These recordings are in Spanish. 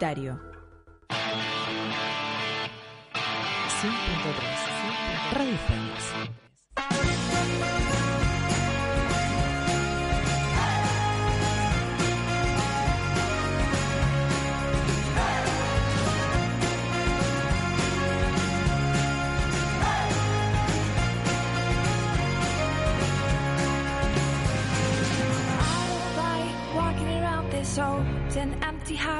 Dario. 100.3 Radio Fénix. old and empty house.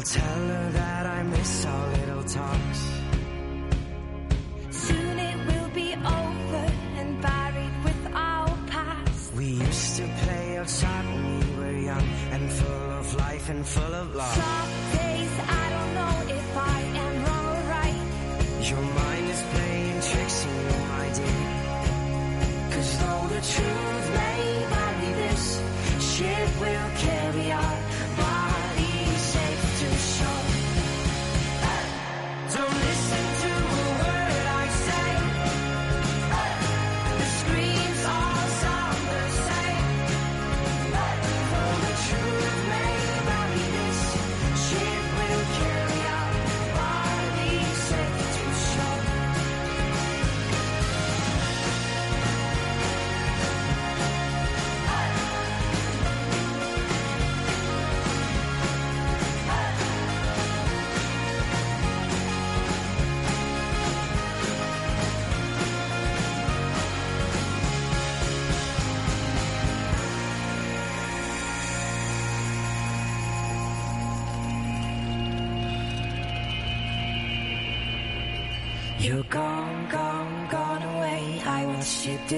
Well, tell her that I miss our little talks. Soon it will be over and buried with our past. We used to play outside when we were young and full of life and full of love. Some days I don't know if I am wrong or right. Your mind is playing tricks on you, my dear. Cause though the truth may vary, this ship will carry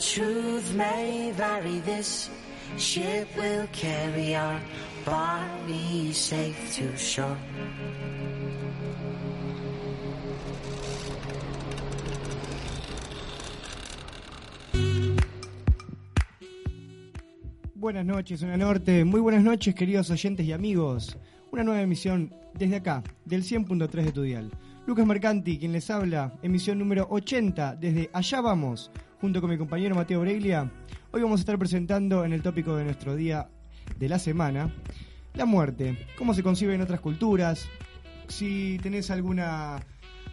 truth may vary, this ship will carry our safe to shore. Buenas noches, Zona Norte. Muy buenas noches, queridos oyentes y amigos. Una nueva emisión desde acá, del 100.3 de tu dial. Lucas Mercanti, quien les habla, emisión número 80 desde Allá Vamos, junto con mi compañero Mateo Breglia. Hoy vamos a estar presentando en el tópico de nuestro día de la semana la muerte, cómo se concibe en otras culturas, si tenés alguna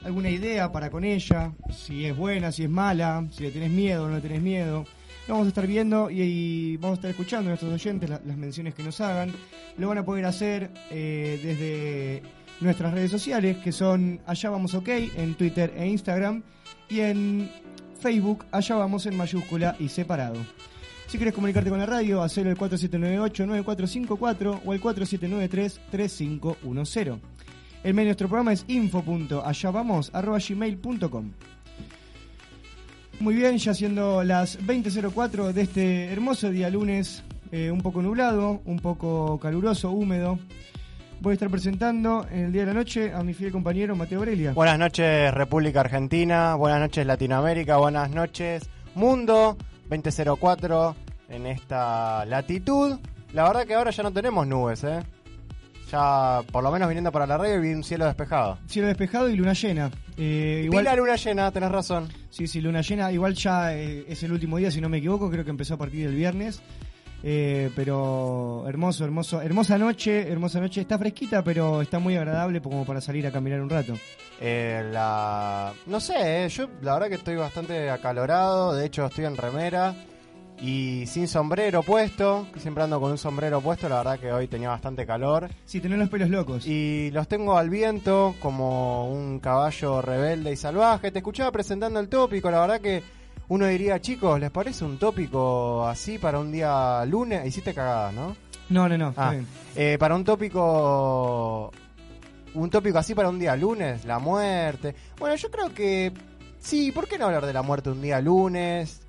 alguna idea para con ella, si es buena, si es mala, si le tenés miedo o no le tenés miedo. Lo vamos a estar viendo y, y vamos a estar escuchando a nuestros oyentes la- las menciones que nos hagan. Lo van a poder hacer eh, desde nuestras redes sociales, que son Allá Vamos OK, en Twitter e Instagram, y en Facebook, Allá Vamos en mayúscula y separado. Si quieres comunicarte con la radio, hacelo al 4798-9454 o al 4793-3510. El mail de nuestro programa es info.allavamos.gmail.com Muy bien, ya siendo las 20.04 de este hermoso día lunes, eh, un poco nublado, un poco caluroso, húmedo. Voy a estar presentando en el día de la noche a mi fiel compañero Mateo Aurelia. Buenas noches República Argentina, buenas noches Latinoamérica, buenas noches Mundo 2004 en esta latitud. La verdad que ahora ya no tenemos nubes, ¿eh? Ya por lo menos viniendo para la radio vi un cielo despejado. Cielo despejado y luna llena. Eh, Vi igual, la luna llena, tenés razón. Sí, sí, luna llena. Igual ya eh, es el último día, si no me equivoco. Creo que empezó a partir del viernes. Eh, pero hermoso, hermoso. Hermosa noche, hermosa noche. Está fresquita, pero está muy agradable como para salir a caminar un rato. Eh, la... No sé, eh, yo la verdad que estoy bastante acalorado, de hecho estoy en remera y sin sombrero puesto, que siempre ando con un sombrero puesto, la verdad que hoy tenía bastante calor. Sí, tenés los pelos locos. Y los tengo al viento como un caballo rebelde y salvaje. Te escuchaba presentando el tópico, la verdad que uno diría, chicos, ¿les parece un tópico así para un día lunes? Hiciste cagadas, ¿no? No, no, no. está Ah, bien. eh, para un tópico. Un tópico así para un día lunes, la muerte. Bueno, yo creo que. Sí, ¿por qué no hablar de la muerte un día lunes?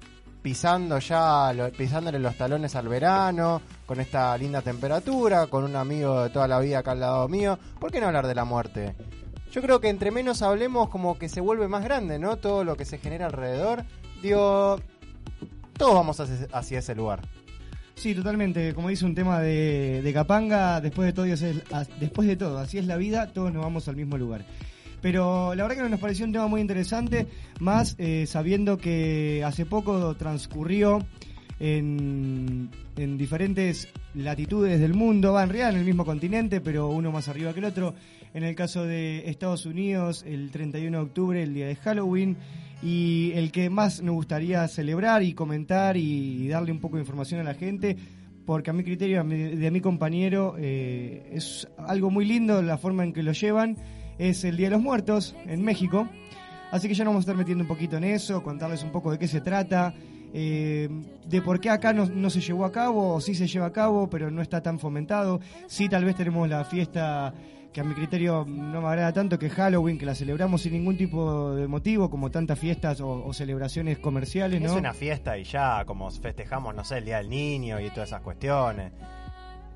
Pisando ya, lo- pisándole los talones al verano, con esta linda temperatura, con un amigo de toda la vida acá al lado mío. ¿Por qué no hablar de la muerte? Yo creo que entre menos hablemos, como que se vuelve más grande, ¿no? Todo lo que se genera alrededor. Digo, todos vamos hacia, ese lugar. Sí, totalmente. Como dice un tema de, de Capanga, después de todo, después de todo, así es la vida, todos nos vamos al mismo lugar. Pero la verdad que nos pareció un tema muy interesante, más eh, sabiendo que hace poco transcurrió en, en diferentes latitudes del mundo, va en realidad en el mismo continente, pero uno más arriba que el otro. En el caso de Estados Unidos, el 31 de octubre, el día de Halloween, y el que más nos gustaría celebrar y comentar y, darle un poco de información a la gente, porque a mi criterio, a de mi compañero, eh, es algo muy lindo la forma en que lo llevan, es el Día de los Muertos en México. Así que ya nos vamos a estar metiendo un poquito en eso, contarles un poco de qué se trata, eh, de por qué acá no, se llevó a cabo, o sí se lleva a cabo, pero no está tan fomentado. Sí, tal vez tenemos la fiesta que a mi criterio no me agrada tanto, que Halloween, que la celebramos sin ningún tipo de motivo, como tantas fiestas o, o celebraciones comerciales, ¿no? Es una fiesta y ya, como festejamos, no sé, el Día del Niño y todas esas cuestiones.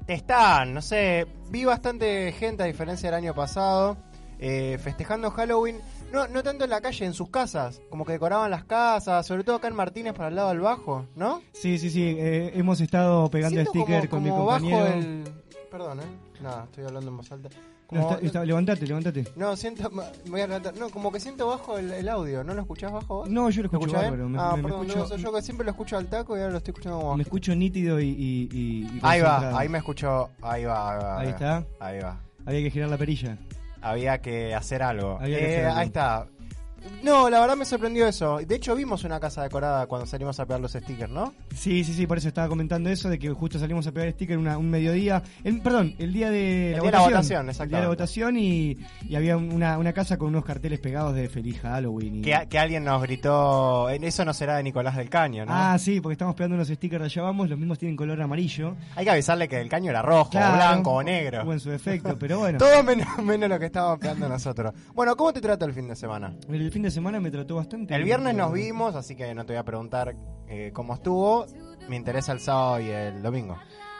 Están, no sé, vi bastante gente a diferencia del año pasado eh, festejando Halloween, no, no tanto en la calle, en sus casas, como que decoraban las casas, sobre todo acá en Martínez para el lado del bajo, ¿no? Sí, sí, sí, eh, hemos estado pegando Siento sticker con como- mi como compañero. bajo el... Perdón, ¿eh? Nada, estoy hablando en voz alta. No, Como- está- está- levantate, levantate. no, siento... Me voy a levantar. No, como que siento bajo el, el audio, ¿no lo escuchás bajo vos? No, yo lo escucho me- ah, me- me perdón, escucho- yo que siempre lo escucho al taco y ahora lo estoy escuchando como Me escucho nítido y, y- y- y Ahí va, ahí me escuchó. Ahí va, ahí va. Ahí está. Ahí va. Había que girar la perilla. Había que hacer algo. Que Eh, hacer algo. Ahí está. No, la verdad me sorprendió eso. De hecho, vimos una casa decorada cuando salimos a pegar los stickers, ¿no? Sí, sí, sí, por eso estaba comentando eso, de que justo salimos a pegar sticker una, un mediodía, el, perdón, el día de El la día de la votación. votación, El día de la votación y, y había una, una casa con unos carteles pegados de Feliz Halloween. y- Que, que alguien nos gritó. "En- Eso no será de Nicolás del Caño, ¿no? Ah, sí, porque estamos pegando unos stickers de allá vamos, los mismos tienen color amarillo. Hay que avisarle que el caño era rojo, Claro, blanco o negro. O en su defecto, pero bueno. Todo menos, menos lo que estábamos pegando nosotros. Bueno, ¿cómo te trata el fin de semana? El fin de semana me trató bastante. El viernes nos vimos, así que no te voy a preguntar eh, cómo estuvo. Me interesa el sábado y el domingo.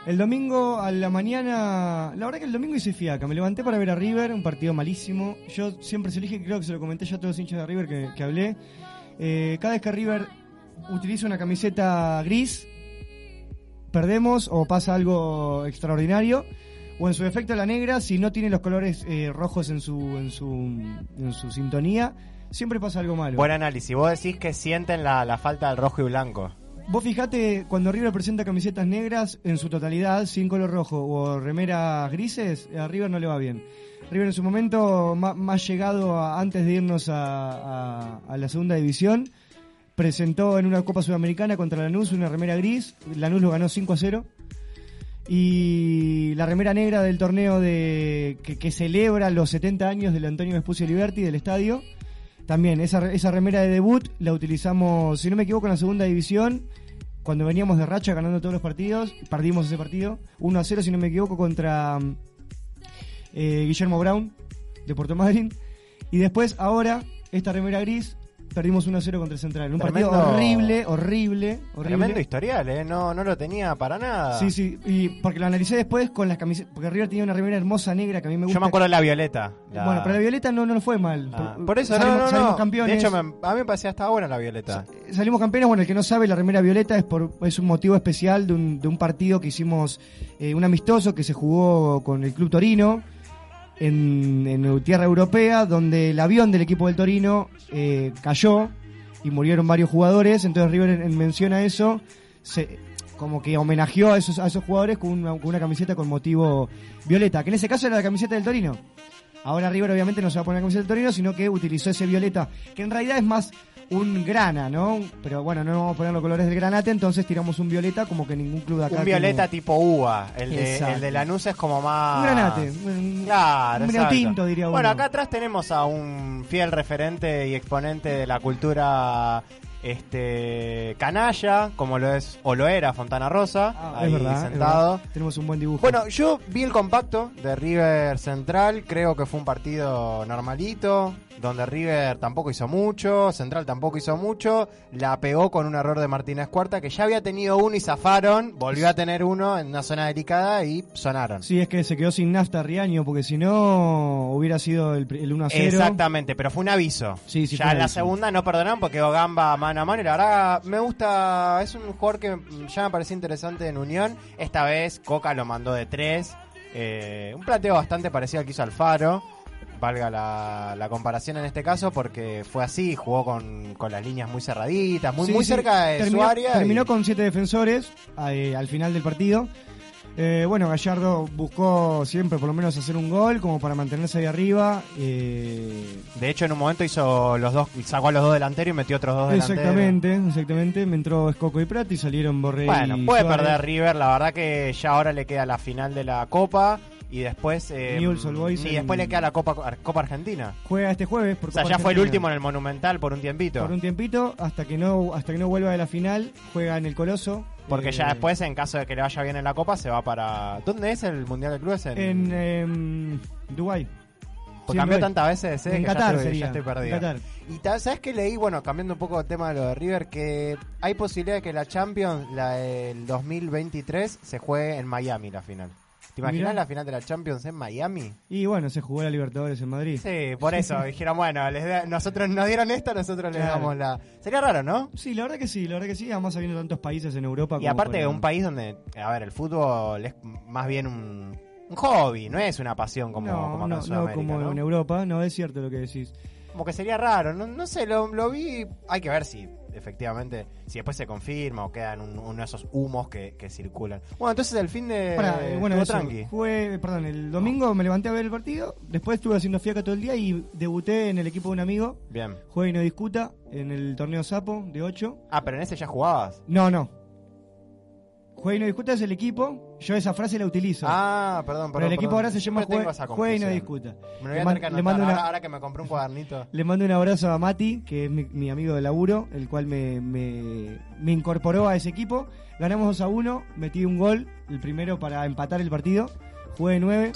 El domingo a la mañana, la verdad que el domingo hice fiaca, me levanté para ver a River, un partido malísimo. Yo siempre se elige, creo que se lo comenté ya a todos los hinchas de River que, que hablé. Eh, cada vez que River utiliza una camiseta gris, perdemos o pasa algo extraordinario. O en su defecto la negra, si no tiene los colores eh, rojos en su, en, su, en su sintonía, siempre pasa algo malo. Buen análisis. Vos decís que sienten la, la falta del rojo y blanco. Vos fijate, cuando River presenta camisetas negras en su totalidad, sin color rojo o remeras grises, a River no le va bien. River en su momento, más, llegado a- antes de irnos a, a- a la segunda división, presentó en una Copa Sudamericana contra Lanús una remera gris. Lanús lo ganó 5 a 0. Y la remera negra del torneo de que, que celebra los 70 años del Antonio Vespucio Liberti del estadio. También esa, esa remera de debut la utilizamos, si no me equivoco, en la segunda división. Cuando veníamos de racha ganando todos los partidos, perdimos ese partido 1 a 0, si no me equivoco, contra eh, Guillermo Brown de Puerto Madryn. Y después, ahora, esta remera gris, perdimos 1 a 0 contra el Central. Un partido horrible, horrible, horrible. Tremendo historial, ¿eh? No, no lo tenía para nada. Sí, sí, y porque lo analicé después con las camisetas, porque River tenía una remera hermosa negra que a mí me gusta. Yo me acuerdo de la violeta. la- Bueno, pero la violeta no, no fue mal. Ah, Por- eso, salimos, no, no, salimos campeones. De hecho, me- a mí me parecía hasta buena la violeta. Salimos campeones, bueno, el que no sabe, la remera violeta es por es un motivo especial de un, de un partido que hicimos, eh, un amistoso que se jugó con el Club Torino en, en tierra europea, donde el avión del equipo del Torino eh, cayó y murieron varios jugadores, entonces River en, en mención a eso, como que homenajeó a esos, a esos jugadores con una, con una camiseta con motivo violeta, que en ese caso era la camiseta del Torino. Ahora River obviamente no se va a poner la camiseta del Torino, sino que utilizó ese violeta, que en realidad es más un grana, ¿no? Pero bueno, no vamos a poner los colores del granate, entonces tiramos un violeta como que ningún club de acá Un violeta tiene. tipo uva. El de, Exacto. el de Lanús es como más. Un granate, un- Claro, un tinto, diría uno. Bueno, acá atrás tenemos a un fiel referente y exponente de la cultura este canalla, como lo es o lo era Fontana Rosa, Ah, ahí verdad, sentado. Tenemos un buen dibujo. Bueno, yo vi el compacto de River Central, creo que fue un partido normalito, donde River tampoco hizo mucho, Central tampoco hizo mucho, la pegó con un error de Martínez Cuarta, que ya había tenido uno y zafaron, volvió a tener uno en una zona delicada y sonaron. Sí, es que se quedó sin nafta Riaño, porque si no hubiera sido el, el 1 a 0. Exactamente, pero fue un aviso. Sí, sí, ya en la aviso. segunda no perdonaron porque quedó Gamba mano a mano y la verdad me gusta, es un jugador que ya me pareció interesante en Unión. Esta vez Coca lo mandó de tres, eh, un planteo bastante parecido al que hizo Alfaro. Valga la, la comparación en este caso porque fue así, jugó con, con las líneas muy cerraditas, muy, Sí, muy sí. cerca de terminó, su área. Terminó y- con siete defensores eh, al final del partido. Eh, bueno, Gallardo buscó siempre por lo menos hacer un gol como para mantenerse ahí arriba. eh, De hecho, en un momento hizo los dos, sacó a los dos delanteros y metió otros dos delanteros. exactamente, exactamente. Me entró Escoco y Prat y salieron Borré Bueno, y puede Suárez. perder River, la verdad que ya ahora le queda la final de la Copa y después eh, Boys y después le queda la Copa Copa Argentina. Juega este jueves. Por O sea, Copa ya fue el último en el Monumental por un tiempito. Por un tiempito, hasta que no hasta que no vuelva de la final, juega en el Coloso. Porque Eh, ya después, en caso de que le vaya bien en la Copa, se va para... ¿Dónde es el Mundial de Clubes? En, En em, Dubái. Pues Sí, cambió tantas veces, eh, En que ya Qatar estoy- sería. ya estoy perdido. Qatar. Y ¿sabes qué leí? Bueno, cambiando un poco el tema de lo de River, que hay posibilidad de que la Champions, la del 2023, se juegue en Miami la final. ¿Te imaginas Mirá. la final de la Champions en Miami? Y bueno, se jugó la Libertadores en Madrid. Sí, por eso dijeron, bueno, les da- nosotros nos dieron esta, nosotros les Claro. damos la... Sería raro, ¿no? Sí, la verdad que sí, la verdad que sí, además habiendo tantos países en Europa. Y como aparte un país donde, a ver, el fútbol es más bien un, un hobby, no es una pasión como, no, como acá no, en no Sudamérica, como ¿no? en Europa, no es cierto lo que decís. Como que sería raro, no, no sé, lo, lo vi, hay que ver si efectivamente, si después se confirma o quedan un- uno de esos humos que, que circulan. Bueno, entonces el fin de... Eh, bueno, eso, tranqui. jugué- perdón, el domingo me levanté a ver el partido, después estuve haciendo fiaca todo el día y debuté en el equipo de un amigo, Bien. juegue y no discuta, en el torneo Sapo de 8. Ah, pero en ese ya jugabas. No, no. Juegue y no discuta es el equipo, yo esa frase la utilizo. Ah, perdón, perdón. pero el equipo perdón. ahora se llama esa Juegue y no discuta. Me lo voy a tener que le mando una- ahora, ahora que me compré un cuadernito. Le mando un abrazo a Mati, que es mi, mi amigo de laburo, el cual me, me, me incorporó a ese equipo. Ganamos 2 a 1, metí un gol, el primero para empatar el partido. Jugué de 9.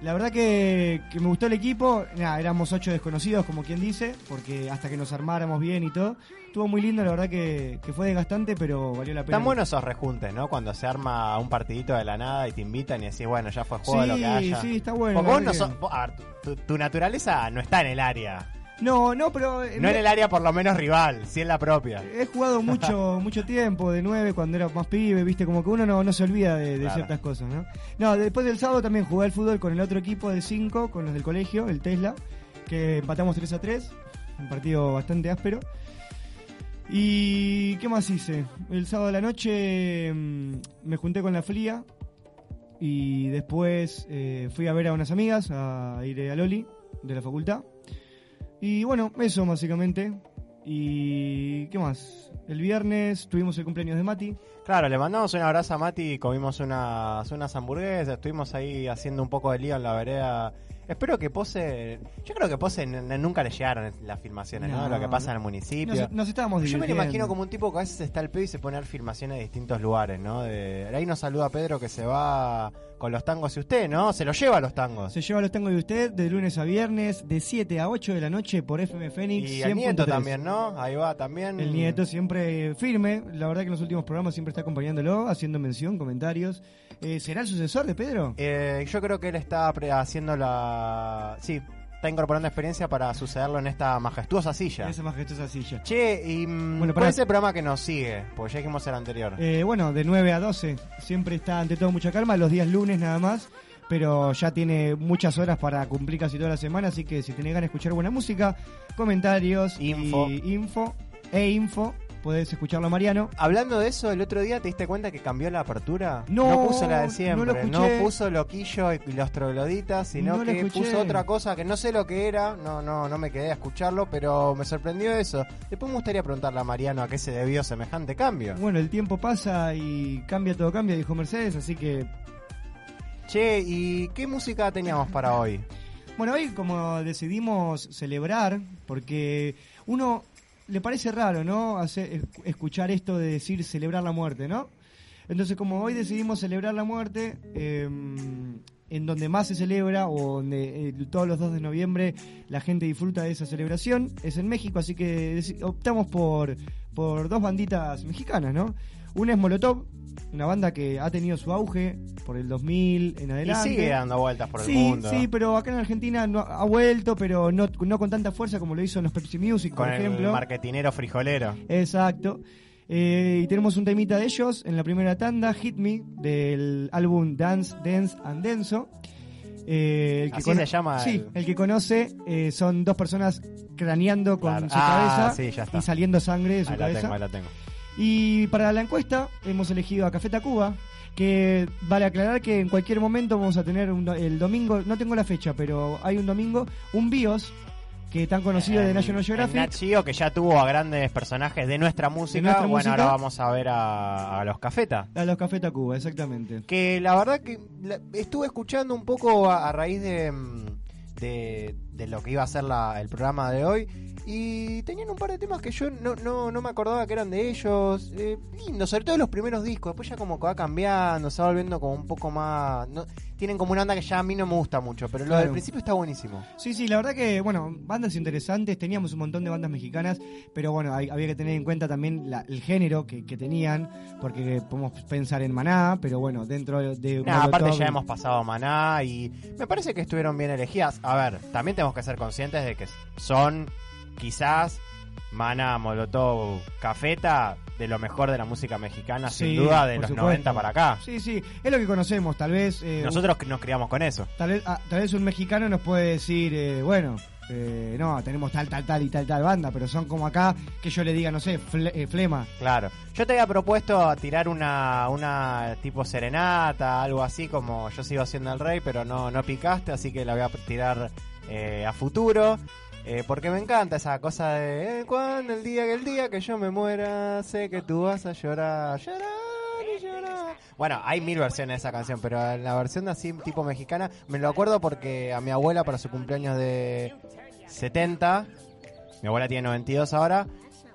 La verdad que, que me gustó el equipo. Nada, éramos 8 desconocidos, como quien dice, porque hasta que nos armáramos bien y todo. Estuvo muy lindo, la verdad que, que fue desgastante, pero valió la pena. Están buenos esos rejuntes, ¿no? Cuando se arma un partidito de la nada y te invitan y decís, bueno, ya fue juego Sí, lo que haya. sí, está bueno. Porque vos no sos- vos- a ver, tu, tu naturaleza no está en el área. No, no, pero... No en el área por lo menos rival, sí en la propia. He jugado mucho mucho tiempo de 9 cuando era más pibe, viste, como que uno no, no se olvida de, de Claro. ciertas cosas, ¿no? No, después del sábado también jugué al fútbol con el otro equipo de 5, con los del colegio, el Tesla, que empatamos 3 a 3. un partido bastante áspero. ¿Y qué más hice? El sábado de la noche mm, me junté con la Fría y después eh, fui a ver a unas amigas, a ir a Loli de la facultad. Y bueno, eso básicamente. ¿Y qué más? El viernes tuvimos el cumpleaños de Mati. Claro, le mandamos un abrazo a Mati, comimos unas, unas hamburguesas, estuvimos ahí haciendo un poco de lío en la vereda. Espero que Pose, yo creo que Pose nunca le llegaron las filmaciones, ¿no? No, Lo que pasa en el municipio. Nos, nos estábamos Yo me lo imagino como un tipo que a veces está al pedo y se pone a filmaciones de distintos lugares, ¿no? De, ahí nos saluda Pedro que se va con los tangos y usted, ¿no? Se los lleva a los tangos. Se lleva los tangos de usted de lunes a viernes, de 7 a 8 de la noche por FM Fénix. Y el nieto 100.3. también, ¿no? Ahí va también. El nieto siempre firme. La verdad que en los últimos programas siempre está acompañándolo, haciendo mención, comentarios. Eh, ¿Será el sucesor de Pedro? Eh, yo creo que él está pre- haciendo la... Sí, está incorporando experiencia para sucederlo en esta majestuosa silla. Esa majestuosa silla. Che, y Bueno, mm, ¿cuál pará. es el programa que nos sigue? Porque ya dijimos el anterior. Eh, bueno, de 9 a 12. Siempre está ante todo mucha calma, los días lunes nada más. Pero ya tiene muchas horas para cumplir casi toda la semana. Así que si tenés ganas de escuchar buena música, comentarios, Info. y info e info, podés escucharlo a Mariano. Hablando de eso, el otro día te diste cuenta que cambió la apertura. No, puso la de no siempre. lo escuché. puso Loquillo y los trogloditas, sino No que puso otra cosa que no sé lo que era. No, no, no me quedé a escucharlo, pero me sorprendió eso. Después me gustaría preguntarle a Mariano a qué se debió semejante cambio. Bueno, el tiempo pasa y cambia todo, cambia, dijo Mercedes. Así que Che, ¿y qué música teníamos para hoy? Bueno, hoy como decidimos celebrar, porque uno le parece raro, ¿no? Hacer, es- escuchar esto de decir celebrar la muerte, ¿no? Entonces, como hoy decidimos celebrar la muerte, eh, en donde más se celebra, o donde eh, todos los 2 de noviembre la gente disfruta de esa celebración, es en México, así que optamos por, por dos banditas mexicanas, ¿no? Una es Molotov, una banda que ha tenido su auge por el 2000 en Y adelante. sigue dando vueltas por el mundo. Sí, pero acá en Argentina no, ha vuelto, pero no, no con tanta fuerza como lo hizo en los Pepsi Music, Con por ejemplo. marketinero frijolero. Exacto. Eh, y tenemos un temita de ellos en la primera tanda, Hit Me, del álbum Dance, Dance and Denso. Eh, el que Así se llama Sí, el- el que conoce eh, son dos personas craneando con Claro. su Ah, cabeza sí, y saliendo sangre de su Ahí la cabeza. tengo, ahí la tengo. Y para la encuesta hemos elegido a Café Tacuba, que vale aclarar que en cualquier momento vamos a tener un el domingo, no tengo la fecha, pero hay un domingo, un BIOS, que tan conocido de En- National en Geographic. Nat Geo, que ya tuvo a grandes personajes de nuestra música. nuestra bueno, música. ahora vamos a ver a, a los Cafeta. A los Café Tacuba, exactamente. Que la verdad que la- estuve escuchando un poco a, a raíz de, mm, de, de lo que iba a ser la- el programa de hoy. Y tenían un par de temas que yo no, no, no me acordaba que eran de ellos. Eh, lindo, sobre todo los primeros discos. Después ya como que va cambiando, se va volviendo como un poco más... no- tienen como una onda que ya a mí no me gusta mucho. Pero lo Claro. del principio está buenísimo. Sí, sí, la verdad que, bueno, bandas interesantes, teníamos un montón de bandas mexicanas, pero bueno, hay- había que tener en cuenta también la- el género que, que tenían, porque podemos pensar en Maná, pero bueno, dentro de... Nah, aparte ya hemos pasado Maná y me parece que estuvieron bien elegidas. A ver, también tenemos que ser conscientes de que son quizás Maná, Molotov, Cafeta de lo mejor de la música mexicana, Sí, sin duda de los supuesto. 90 para acá. Sí, sí, es lo que conocemos, tal vez... eh, Nosotros nos criamos con eso. Tal vez, ah, tal vez un mexicano nos puede decir, eh, bueno, eh, no, tenemos tal, tal, tal y tal, tal banda, pero son como acá que yo le diga, no sé, fle- eh, Flema. Claro. Yo te había propuesto tirar una, una tipo serenata, algo así como yo sigo haciendo el rey, pero no, no picaste, así que la voy a tirar eh, a futuro. Eh, porque me encanta esa cosa de eh, cuando el día que el día que yo me muera, sé que tú vas a llorar, llorar y llorar. Bueno, hay mil versiones de esa canción, pero la versión de así tipo mexicana me lo acuerdo porque a mi abuela para su cumpleaños de 70, mi abuela tiene 92 ahora,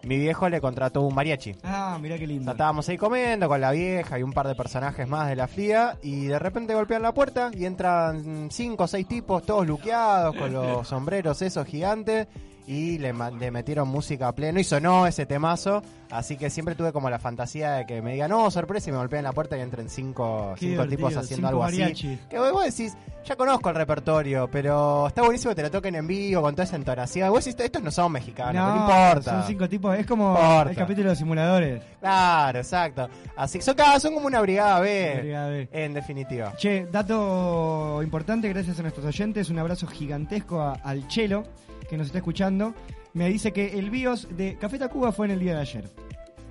mi viejo le contrató un mariachi. Ah, mirá qué O sea, lindo. estábamos ahí comiendo con la vieja y un par de personajes más de la fría y de repente golpean la puerta y entran cinco o seis tipos todos luqueados con los sombreros esos gigantes y le, le metieron música a pleno y sonó ese temazo, así que siempre tuve como la fantasía de que me digan, no, sorpresa, y me golpeen la puerta y entren cinco, Qué cinco tipos haciendo cinco algo mariachi. así. Que vos decís, ya conozco el repertorio, pero está buenísimo que te lo toquen en vivo con toda esa entonación. Vos decís, estos no son mexicanos, no, importa. Son cinco tipos, es como Importa. el capítulo de los simuladores. Claro, exacto. Así que son, son como una brigada B, Brigada B. en definitiva. Che, dato importante, gracias a nuestros oyentes, un abrazo gigantesco a- al Chelo, que nos está escuchando. Me dice que el BIOS de Café Tacuba fue en el día de ayer.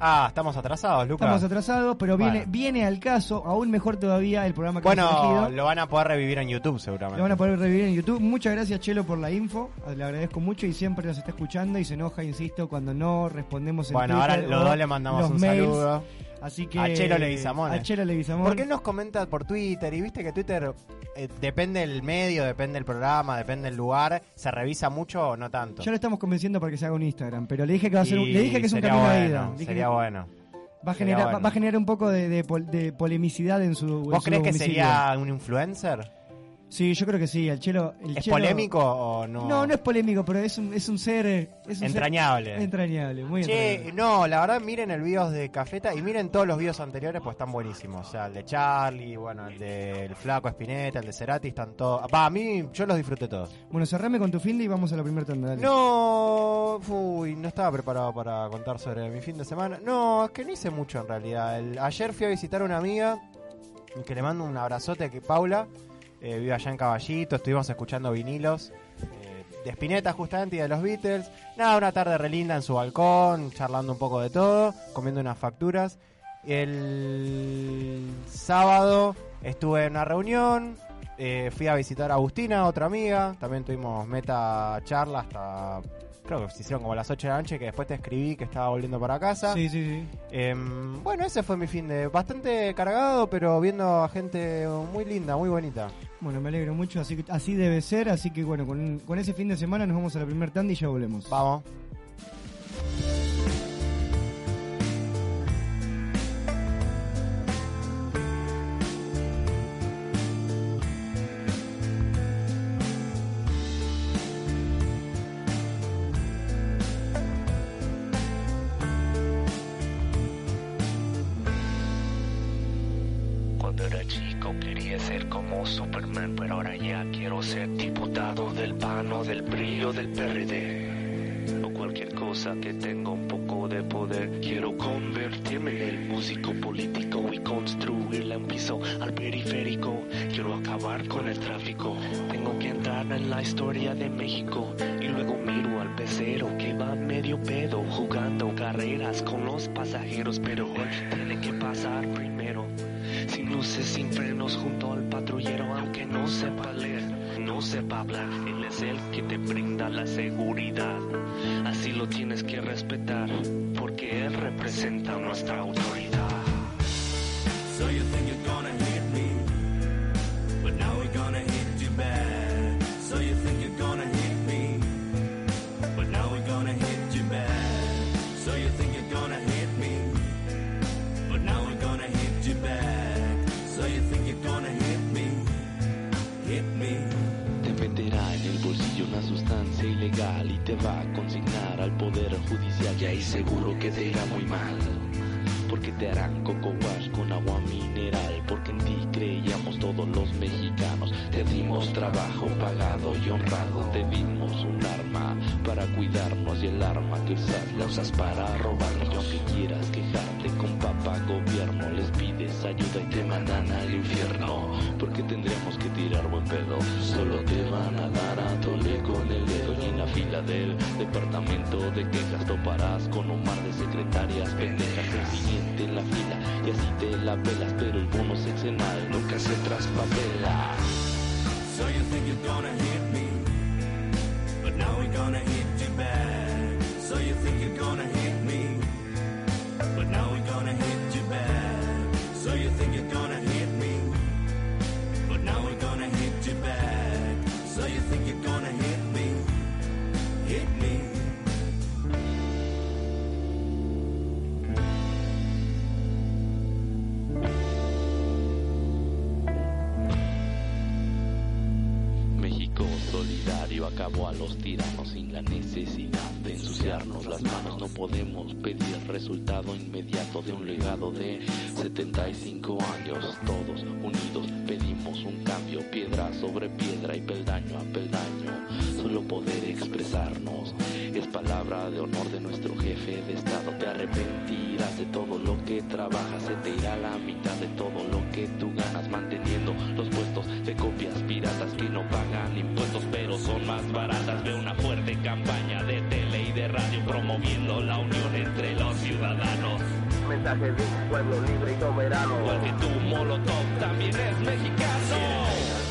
Ah, estamos atrasados, Lucas. Estamos atrasados, pero viene, Bueno. viene al caso, aún mejor todavía, el programa que Bueno, elegido. lo van a poder revivir en YouTube seguramente. Lo van a poder revivir en YouTube. Muchas gracias, Chelo, por la info. Le agradezco mucho y siempre nos está escuchando y se enoja, insisto, cuando no respondemos en Bueno, Twitter ahora los dos le mandamos un mails. saludo. Así que A Chelo Leguizamón. A Chelo Leguizamón. Porque él nos comenta por Twitter y viste que Twitter eh, depende del medio, depende del programa, depende del lugar, se revisa mucho o no tanto. Ya lo estamos convenciendo para que se haga un Instagram, pero le dije que va a ser Y le dije que es un camino de bueno, ida. Dije Sería que bueno. va a generar bueno. va a generar un poco de, de pol- de polemicidad en su en ¿Vos su crees que domicilio. sería un influencer? Sí, yo creo que sí, el Chelo el ¿Es Chelo- polémico o no? No, no es polémico, pero es un es un ser es un ser Entrañable. entrañable, muy Che, entrañable. no, la verdad miren el BIOS de Cafeta y miren todos los BIOS anteriores, pues están buenísimos. O sea, el de Charlie, bueno, el del Flaco Espineta, el de Cerati, están todos. Va, a mí yo los disfruté todos. Bueno, cerrame con tu fin y vamos a la primera tanda. No, uy, no estaba preparado para contar sobre mi fin de semana. No, es que no hice mucho en realidad. El- ayer fui a visitar a una amiga que le mando un abrazote que Paula eh, allá en Caballito, estuvimos escuchando vinilos eh, de Spinetta justamente y de los Beatles. Nada, una tarde relinda en su balcón, charlando un poco de todo, comiendo unas facturas. El sábado estuve en una reunión, eh, fui a visitar a Agustina, otra amiga, también tuvimos meta charla hasta, creo que se hicieron como las 8 de la noche, que después te escribí que estaba volviendo para casa. Sí, sí, sí. Em, bueno, ese fue mi fin de bastante cargado, pero viendo a gente muy linda, muy bonita. Bueno, me alegro mucho, así así debe ser, así que bueno, con, con ese fin de semana nos vamos a la primera tanda y ya volvemos. Vamos. Te harán coco wash con agua mineral, porque en ti creíamos todos los mexicanos. Te dimos trabajo pagado y honrado, te dimos un arma para cuidarnos y el arma que usas la usas para robarnos. Y aunque quieras quejarte con papá gobierno, les pides ayuda y te mandan al infierno. Porque tendremos que tirar buen pedo, solo te van a dar a tole con el dedo. Y en la fila del departamento de quejas toparás con que trabajas, se te irá la mitad de todo lo que tú ganas manteniendo los puestos de copias piratas que no pagan impuestos pero son más baratas. Ve una fuerte campaña de tele y de radio promoviendo la unión entre los ciudadanos. Mensaje de un pueblo libre y soberano. Porque tu Molotov también es mexicano.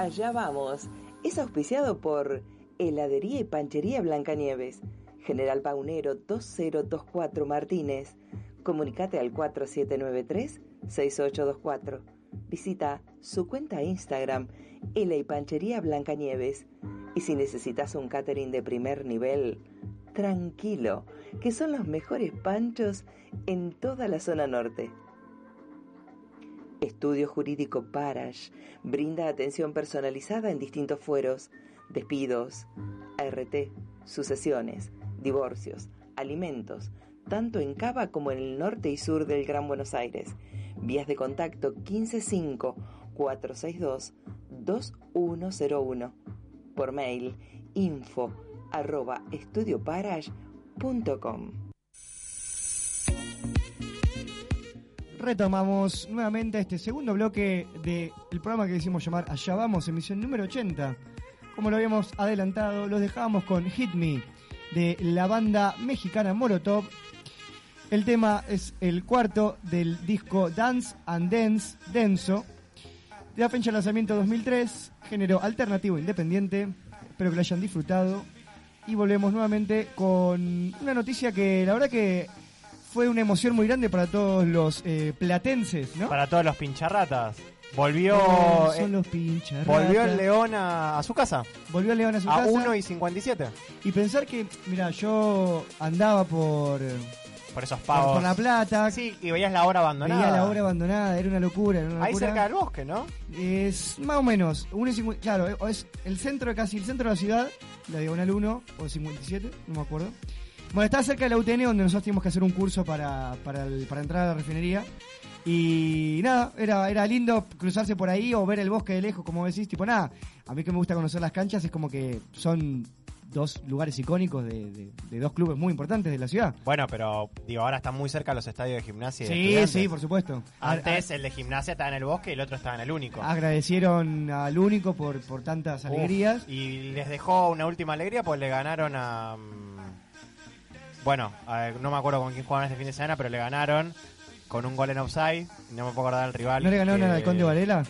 Allá vamos. Es auspiciado por Heladería y Panchería Blancanieves. General Paunero 2024 Martínez. Comunicate al 4793-6824. Visita su cuenta Instagram, Hela y Panchería Blancanieves. Y si necesitas un catering de primer nivel, tranquilo, que son los mejores panchos en toda la zona norte. Estudio Jurídico Parash brinda atención personalizada en distintos fueros, despidos, ART, sucesiones, divorcios, alimentos, tanto en Cava como en el norte y sur del Gran Buenos Aires. Vías de contacto 155-462-2101. Por mail info. Retomamos nuevamente este segundo bloque del programa que decimos llamar Allá Vamos, emisión número 80. Como lo habíamos adelantado, los dejábamos con Hit Me de la banda mexicana Molotov. El tema es el cuarto del disco Dance and Dance Denso. De la fecha de lanzamiento 2003, género alternativo independiente. Espero que lo hayan disfrutado. Y volvemos nuevamente con una noticia que la verdad que fue una emoción muy grande para todos los eh, platenses, ¿no? Para todos los pincharratas. Volvió, Oh, son eh, los pinchas. volvió el León a, a su casa. Volvió el León a su A casa. 1 y 57. Y pensar que, mira, yo andaba por, Por esos pavos. por La Plata, Sí, y veías la obra abandonada. veía la obra abandonada, era una locura. Era una Ahí locura. cerca del bosque, ¿no? Es más o menos, 1 y 50, claro, eh, es el centro, casi el centro de la ciudad, la diagonal 1 o 57, no me acuerdo. Bueno, estaba cerca de la UTN donde nosotros teníamos que hacer un curso para, para, el- para entrar a la refinería. Y nada, era, era lindo cruzarse por ahí o ver el bosque de lejos, como decís, tipo nada. A mí que me gusta conocer las canchas es como que son dos lugares icónicos de, de- de dos clubes muy importantes de la ciudad. Bueno, pero digo, ahora están muy cerca los estadios de gimnasia. y de Sí, estudiantes. sí, por supuesto. Antes el de gimnasia estaba en el bosque y el otro estaba en el único. Agradecieron al único por, por tantas Uf, alegrías. y les dejó una última alegría pues le ganaron a... mm, Bueno, no me acuerdo con quién jugaron este fin de semana, pero le ganaron con un gol en offside. No me puedo acordar del rival. ¿No le ganaron al Halcón de Varela?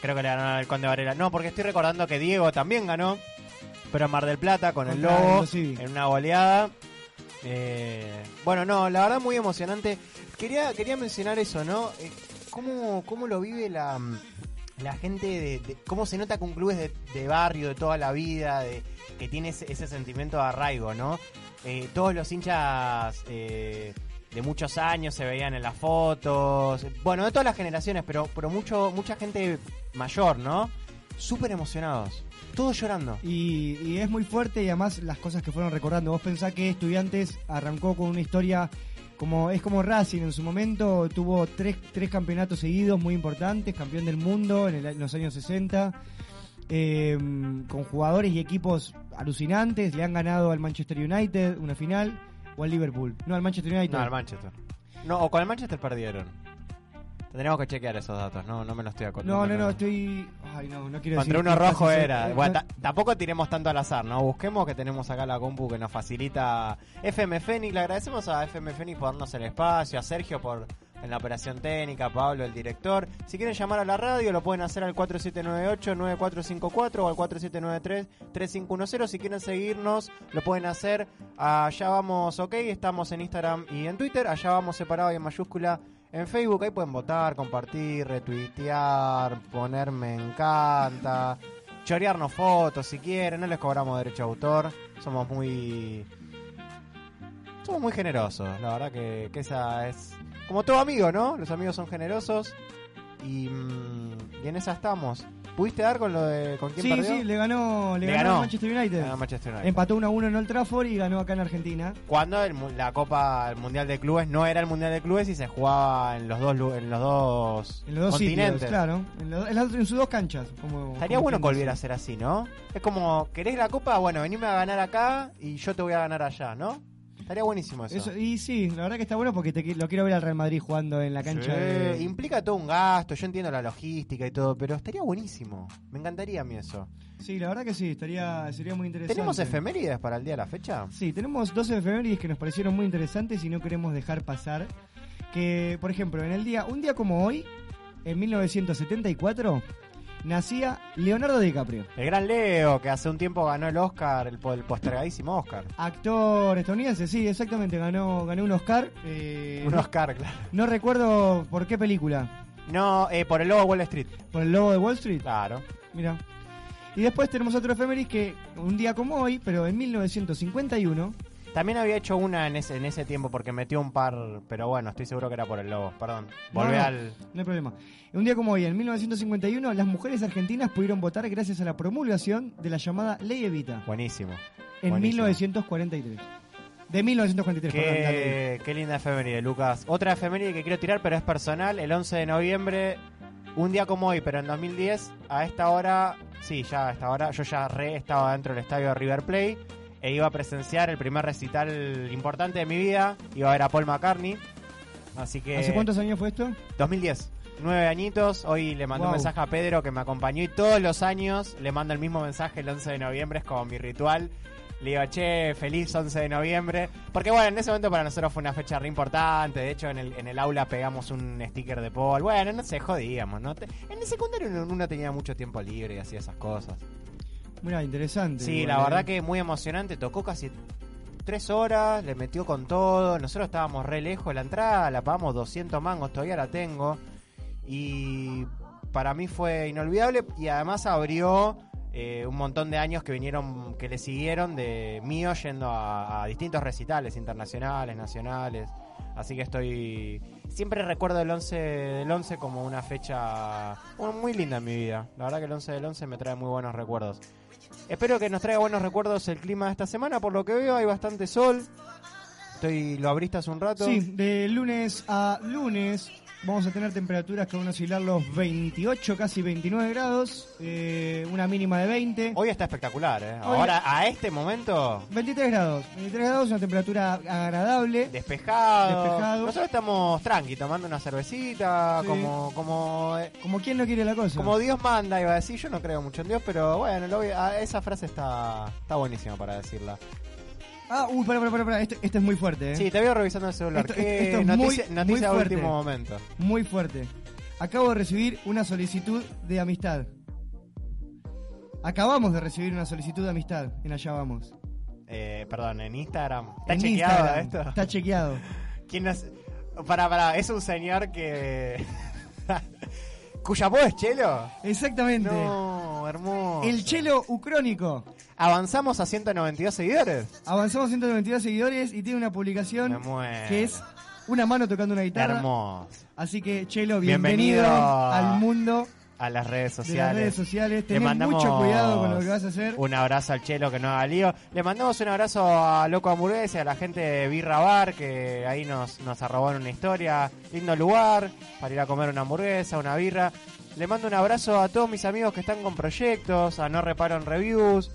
Creo que le ganaron al Conde Varela. No, porque estoy recordando que Diego también ganó, pero en Mar del Plata con el Contra el Lobo, en una goleada. Eh, bueno, no, la verdad muy emocionante. Quería, quería mencionar eso, ¿no? Eh, ¿cómo, ¿Cómo lo vive la, la gente? De, de- ¿Cómo se nota con clubes de, de barrio, de toda la vida, de, que tiene ese, ese sentimiento de arraigo, ¿no? Eh, todos los hinchas eh, de muchos años se veían en las fotos, bueno, de todas las generaciones, pero, pero mucho, mucha gente mayor, ¿no? Súper emocionados, todos llorando. Y, y es muy fuerte y además las cosas que fueron recordando. Vos pensás que Estudiantes arrancó con una historia como es como Racing en su momento, tuvo tres, tres campeonatos seguidos muy importantes, campeón del mundo en, el- en los años 60, eh, con jugadores y equipos alucinantes, le han ganado al Manchester United una final o al Liverpool. No, al Manchester United. No, al Manchester. No, o con el Manchester perdieron. Tendríamos que chequear esos datos, no, no me lo estoy acordando. No, no, no, estoy... Ay, no, no quiero decir... Contra uno que rojo era. Bueno, no- ta- tampoco tiremos tanto al azar, ¿no? Busquemos que tenemos acá la compu que nos facilita FM Fénix. Le agradecemos a FM Fénix por darnos el espacio, a Sergio por en la operación técnica, a Pablo el director. Si quieren llamar a la radio lo pueden hacer al 4798-9454 o al 4793-3510. Si quieren seguirnos lo pueden hacer a Allá Vamos OK. Estamos en Instagram y en Twitter. Allá Vamos separado y en mayúscula en Facebook. Ahí pueden votar, compartir, retuitear, poner me encanta chorearnos fotos si quieren, no les cobramos derecho de autor, somos muy somos muy generosos, la verdad que esa es como todo amigo, ¿no? Los amigos son generosos y, mm, y en esa estamos. ¿Pudiste dar con lo de con quién Sí, perdió? sí, le ganó, le Le ganó, ganó. a Manchester United. Ganó a Manchester United. Empató 1 a 1 en Old Trafford y ganó acá en Argentina. Cuando el la Copa, el Mundial de Clubes no era el Mundial de Clubes y se jugaba en los dos en los dos, En los dos continentes. sitios, claro. En, los- en las- en sus dos canchas. Como, Estaría como bueno que volviera a ser así, ¿no? Es como, ¿querés la copa? Bueno, venime a ganar acá y yo te voy a ganar allá, ¿no? Estaría buenísimo eso. Eso- y sí, la verdad que está bueno porque te lo quiero ver al Real Madrid jugando en la cancha Sí, de... Implica todo un gasto, yo entiendo la logística y todo, pero estaría buenísimo. Me encantaría a mí eso. Sí, la verdad que sí, estaría, sería muy interesante. ¿Tenemos efemérides para el día de la fecha? Sí, tenemos dos efemérides que nos parecieron muy interesantes y no queremos dejar pasar. Que, por ejemplo, en el día, un día como hoy, en 1974, nacía Leonardo DiCaprio. El gran Leo, que hace un tiempo ganó el Oscar, el, po- el postergadísimo Oscar. Actor estadounidense, sí, exactamente, ganó, ganó un Oscar. eh, Un Oscar, claro. No recuerdo por qué película. No, eh, por el logo de Wall Street. ¿Por el logo de Wall Street? Claro. Mira. Y después tenemos otro efemérides que un día como hoy, pero en 1951, También había hecho una en ese, en ese tiempo porque metió un par, pero bueno, estoy seguro que era por el logo. Perdón. Volvé no, al. No hay problema. Un día como hoy, en 1951, las mujeres argentinas pudieron votar gracias a la promulgación de la llamada Ley Evita Buenísimo. en buenísimo. 1943. De 1943, perdón. la ley. Qué, qué linda efeméride, Lucas. Otra efeméride que quiero tirar, pero es personal. El 11 de noviembre, un día como hoy, pero en 2010, a esta hora, sí, ya a esta hora, yo ya re estaba dentro del estadio de River Plate e iba a presenciar el primer recital importante de mi vida. Iba a ver a Paul McCartney. Así que. ¿Hace cuántos años fue esto? 2010. Nueve añitos. Hoy le mandé Wow. un mensaje a Pedro que me acompañó y todos los años le mando el mismo mensaje el 11 de noviembre. Es como mi ritual. Le digo, che, feliz 11 de noviembre. Porque bueno, en ese momento para nosotros fue una fecha re importante. De hecho, en el, en el aula pegamos un sticker de Paul. Bueno, no sé, jodíamos, ¿no? Te- En el secundario uno tenía mucho tiempo libre y hacía esas cosas. Mira, interesante. Sí, igual, la eh. verdad que muy emocionante. Tocó casi tres horas, le metió con todo. Nosotros estábamos re lejos. La entrada la pagamos 200 mangos, todavía la tengo. Y para mí fue inolvidable. Y además abrió eh, un montón de años que vinieron, que le siguieron de mío yendo a, a distintos recitales internacionales, nacionales. Así que estoy. Siempre recuerdo el 11 del 11 como una fecha muy linda en mi vida. La verdad que el 11 del 11 me trae muy buenos recuerdos. Espero que nos traiga buenos recuerdos el clima de esta semana. Por lo que veo, hay bastante sol. Estoy, lo abriste hace un rato. Sí, de lunes a lunes vamos a tener temperaturas que van a oscilar los 28, casi 29 grados, eh, una mínima de 20. Hoy está espectacular, ¿eh? Hoy- Ahora, a este momento, 23 grados, 23 grados, una temperatura agradable. despejado. Despejado. Nosotros estamos tranqui, tomando una cervecita, Sí. como, como, eh, Como quien no quiere la cosa. como Dios manda, iba a decir. Yo no creo mucho en Dios, pero bueno, lo voy- esa frase está, está buenísima para decirla. Ah, uy, para, para, para. Este, este es muy fuerte, ¿eh? Sí, te veo revisando el celular. Esto- ¿Qué esto es muy- noticia, muy noticia de fuerte. último momento? Muy fuerte. Acabo de recibir una solicitud de amistad. Acabamos de recibir una solicitud de amistad en Allá Vamos. Eh, perdón, en Instagram. ¿Está En chequeado Instagram. esto? Está chequeado. ¿Quién nos... Para, para, es un señor que... ¿Cuya voz es Chelo? Exactamente. No, hermoso. El chelo ucrónico. Avanzamos a 192 seguidores. Avanzamos 192 seguidores y tiene una publicación que es una mano tocando una guitarra. Hermoso. Así que, Chelo, bienvenido, Bienvenido al mundo A las redes de las sociales. redes sociales. Le mandamos mucho cuidado con lo que vas a hacer. Un abrazo al Chelo que no haga lío. Le mandamos un abrazo a Loco Hamburguesa y a la gente de Birra Bar que ahí nos, nos arrobaron una historia. Lindo lugar para ir a comer una hamburguesa, una birra. Le mando un abrazo a todos mis amigos que están con proyectos, a No Reparo en Reviews,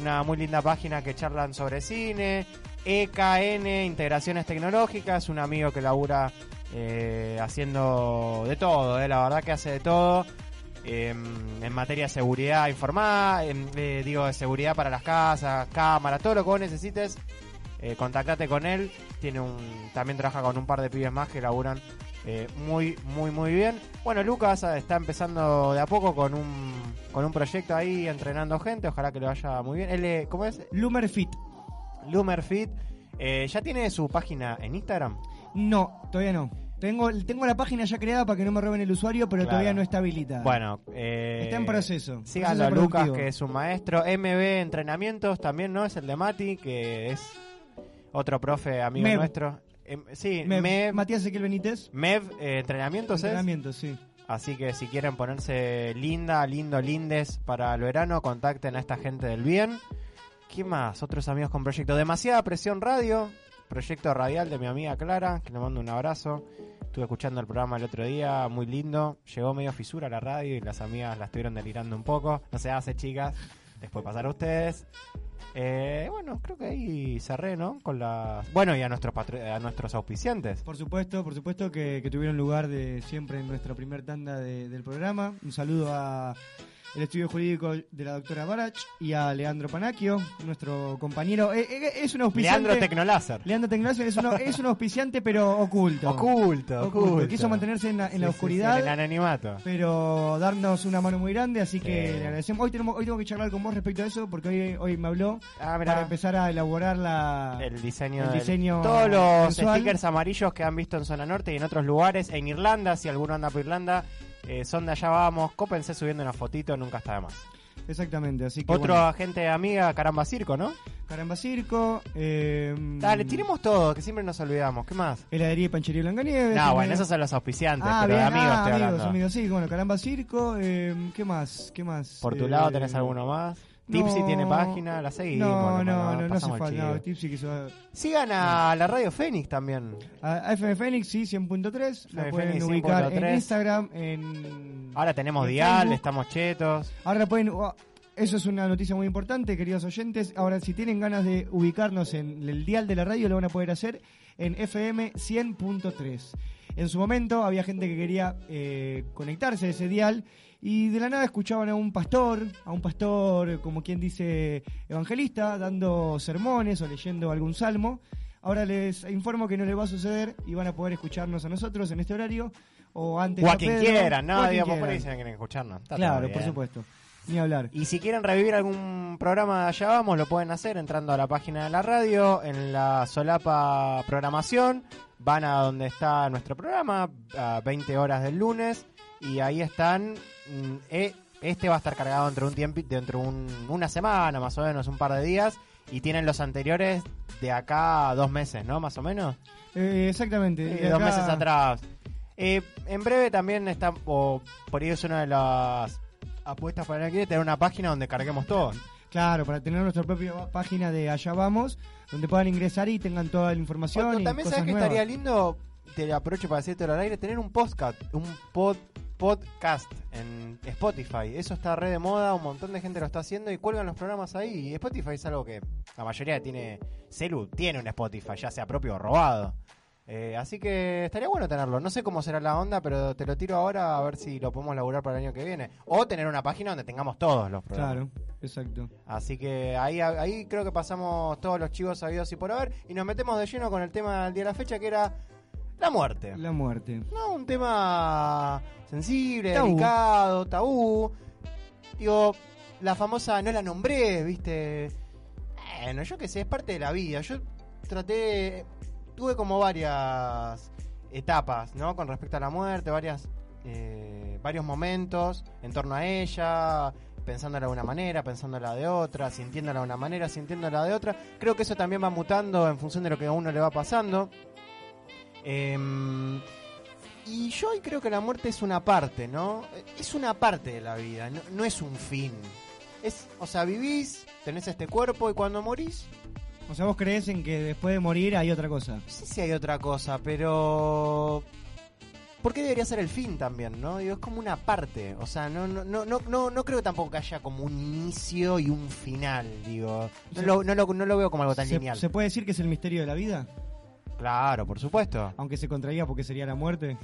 una muy linda página que charlan sobre cine. EKN, Integraciones Tecnológicas, un amigo que labura eh, haciendo de todo, eh, la verdad que hace de todo. eh, en materia de seguridad informática, digo, de seguridad para las casas, cámaras, todo lo que vos necesites, eh, contactate con él. Tiene un, también trabaja con un par de pibes más que laburan eh, muy, muy, muy bien. Bueno, Lucas eh, está empezando de a poco con un, con un proyecto ahí entrenando gente. Ojalá que le vaya muy bien. Él, eh, ¿Cómo es? Lumer Fit. Lumerfit. Eh, ¿Ya tiene su página en Instagram? No, todavía no. Tengo, tengo la página ya creada para que no me roben el usuario, pero Claro. todavía no está habilitada. Bueno, eh, Está en proceso. Síganlo a Lucas, que es un maestro. MB Entrenamientos también, ¿no? Es el de Mati, que es otro profe amigo nuestro. Em, sí, Me- Mev, Matías Ezequiel Benítez. Mev, eh, Entrenamientos es. Entrenamiento, sí. Así que si quieren ponerse linda, lindo, lindes para el verano, contacten a esta gente del bien. ¿Qué más? Otros amigos con proyecto. Demasiada presión radio. Proyecto radial de mi amiga Clara, que le mando un abrazo. Estuve escuchando el programa el otro día, muy lindo. Llegó medio fisura la radio y las amigas la estuvieron delirando un poco. No se hace, chicas. Después pasar a ustedes. Eh, bueno, creo que ahí cerré, ¿no? Con las... Bueno, y a nuestros, a nuestros auspiciantes. Por supuesto, por supuesto que, que tuvieron lugar de siempre en nuestra primer tanda de- del programa. Un saludo a el estudio jurídico de la doctora Barach y a Leandro Panacchio, nuestro compañero. Eh, eh, es un auspiciante. Leandro Tecnoláser. Leandro Tecnoláser es, uno- es un auspiciante, pero oculto. Oculto, oculto. Quiso mantenerse en la, en Sí, la sí, oscuridad. en el anonimato. pero darnos una mano muy grande, así que le agradecemos. Hoy tenemos, hoy tengo que charlar con vos respecto a eso, porque hoy, hoy me habló Ah, para empezar a elaborar la, el diseño, el del- diseño todos los stickers amarillos que han visto en zona norte y en otros lugares en Irlanda si alguno anda por Irlanda eh, son de allá vamos cópense subiendo una fotito nunca está de más Exactamente, así que otro bueno, agente amiga caramba circo no Caramba Circo, eh, dale tiremos todo que siempre nos olvidamos qué más heladería y panchería Blancanieves. no eh, bueno esos son los auspiciantes Ah, pero bien, de amigos ah, estoy amigos, hablando amigos, sí, bueno, Caramba Circo, eh, ¿qué más? ¿Qué más? por tu Eh, lado tenés alguno más Tipsy no, tiene página la seguimos No, no, no, no, hace falta. Tipsy quiso. sigan a la radio Fénix también A FM Fénix, sí, 100.3. La pueden Fénix, ubicar 100.3. en Instagram, en. ahora tenemos en dial Facebook. estamos chetos Ahora pueden. oh, Eso es una noticia muy importante, queridos oyentes. Ahora, si tienen ganas de ubicarnos en el dial de la radio, lo van a poder hacer en FM 100.3. En su momento había gente que quería eh, conectarse a ese dial y de la nada escuchaban a un pastor, a un pastor, como quien dice, evangelista, dando sermones o leyendo algún salmo. Ahora les informo que no les va a suceder y van a poder escucharnos a nosotros en este horario o antes o a a quien Pedro, quieran o no a quien digamos por ahí si no quieren escucharnos Está Claro, por supuesto. Ni hablar. Y si quieren revivir algún programa de allá vamos, lo pueden hacer entrando a la página de la radio, en la solapa programación, van a donde está nuestro programa, a 20 horas del lunes, y ahí están, eh, este va a estar cargado dentro de un tiempo, dentro de un- una semana más o menos, un par de días, y tienen los anteriores de acá a dos meses, ¿no? Más o menos. Eh, exactamente. Sí, de dos acá- meses atrás. Eh, en breve también está, o por ahí es una de las apuestas para el tener una página donde carguemos todo. Claro, para tener nuestra propia página de Allá Vamos, donde puedan ingresar y tengan toda la información. Otro, y también cosas sabes que nuevas. estaría lindo, te aprovecho para decirte al aire, tener un podcast, un pod, podcast en Spotify. Eso está re de moda, un montón de gente lo está haciendo y cuelgan los programas ahí. Y Spotify es algo que la mayoría tiene, Celu tiene un Spotify, ya sea propio o robado. Eh, así que estaría bueno tenerlo. No sé cómo será la onda, pero te lo tiro ahora a ver si lo podemos laburar para el año que viene. O tener una página donde tengamos todos los programas. Claro, exacto. Así que ahí, ahí creo que pasamos todos los chivos sabidos y por haber y nos metemos de lleno con el tema del día de la fecha que era la muerte. La muerte. No, un tema sensible, Tabú. delicado, tabú. Digo, la famosa no la nombré, ¿viste? Bueno, yo qué sé, es parte de la vida. Yo traté, tuve como varias etapas, ¿no? Con respecto a la muerte, varias, eh, varios momentos en torno a ella, pensándola de una manera, pensándola de otra, sintiéndola de una manera, sintiéndola de otra. Creo que eso también va mutando en función de lo que a uno le va pasando. Em, y yo hoy creo que la muerte es una parte, ¿no? Es una parte de la vida, no, no es un fin. Es, o sea, vivís, tenés este cuerpo y cuando morís, O sea, vos crees en que después de morir hay otra cosa. sé si hay otra cosa, pero... ¿Por qué debería ser el fin también, no? Digo, es como una parte, o sea, no, no, no, no, no, no creo tampoco que haya como un inicio y un final, digo. No lo, no lo, no lo veo como algo tan ¿Se, lineal. se puede decir que es el misterio de la vida? Claro, por supuesto. Aunque se contraiga porque sería la muerte.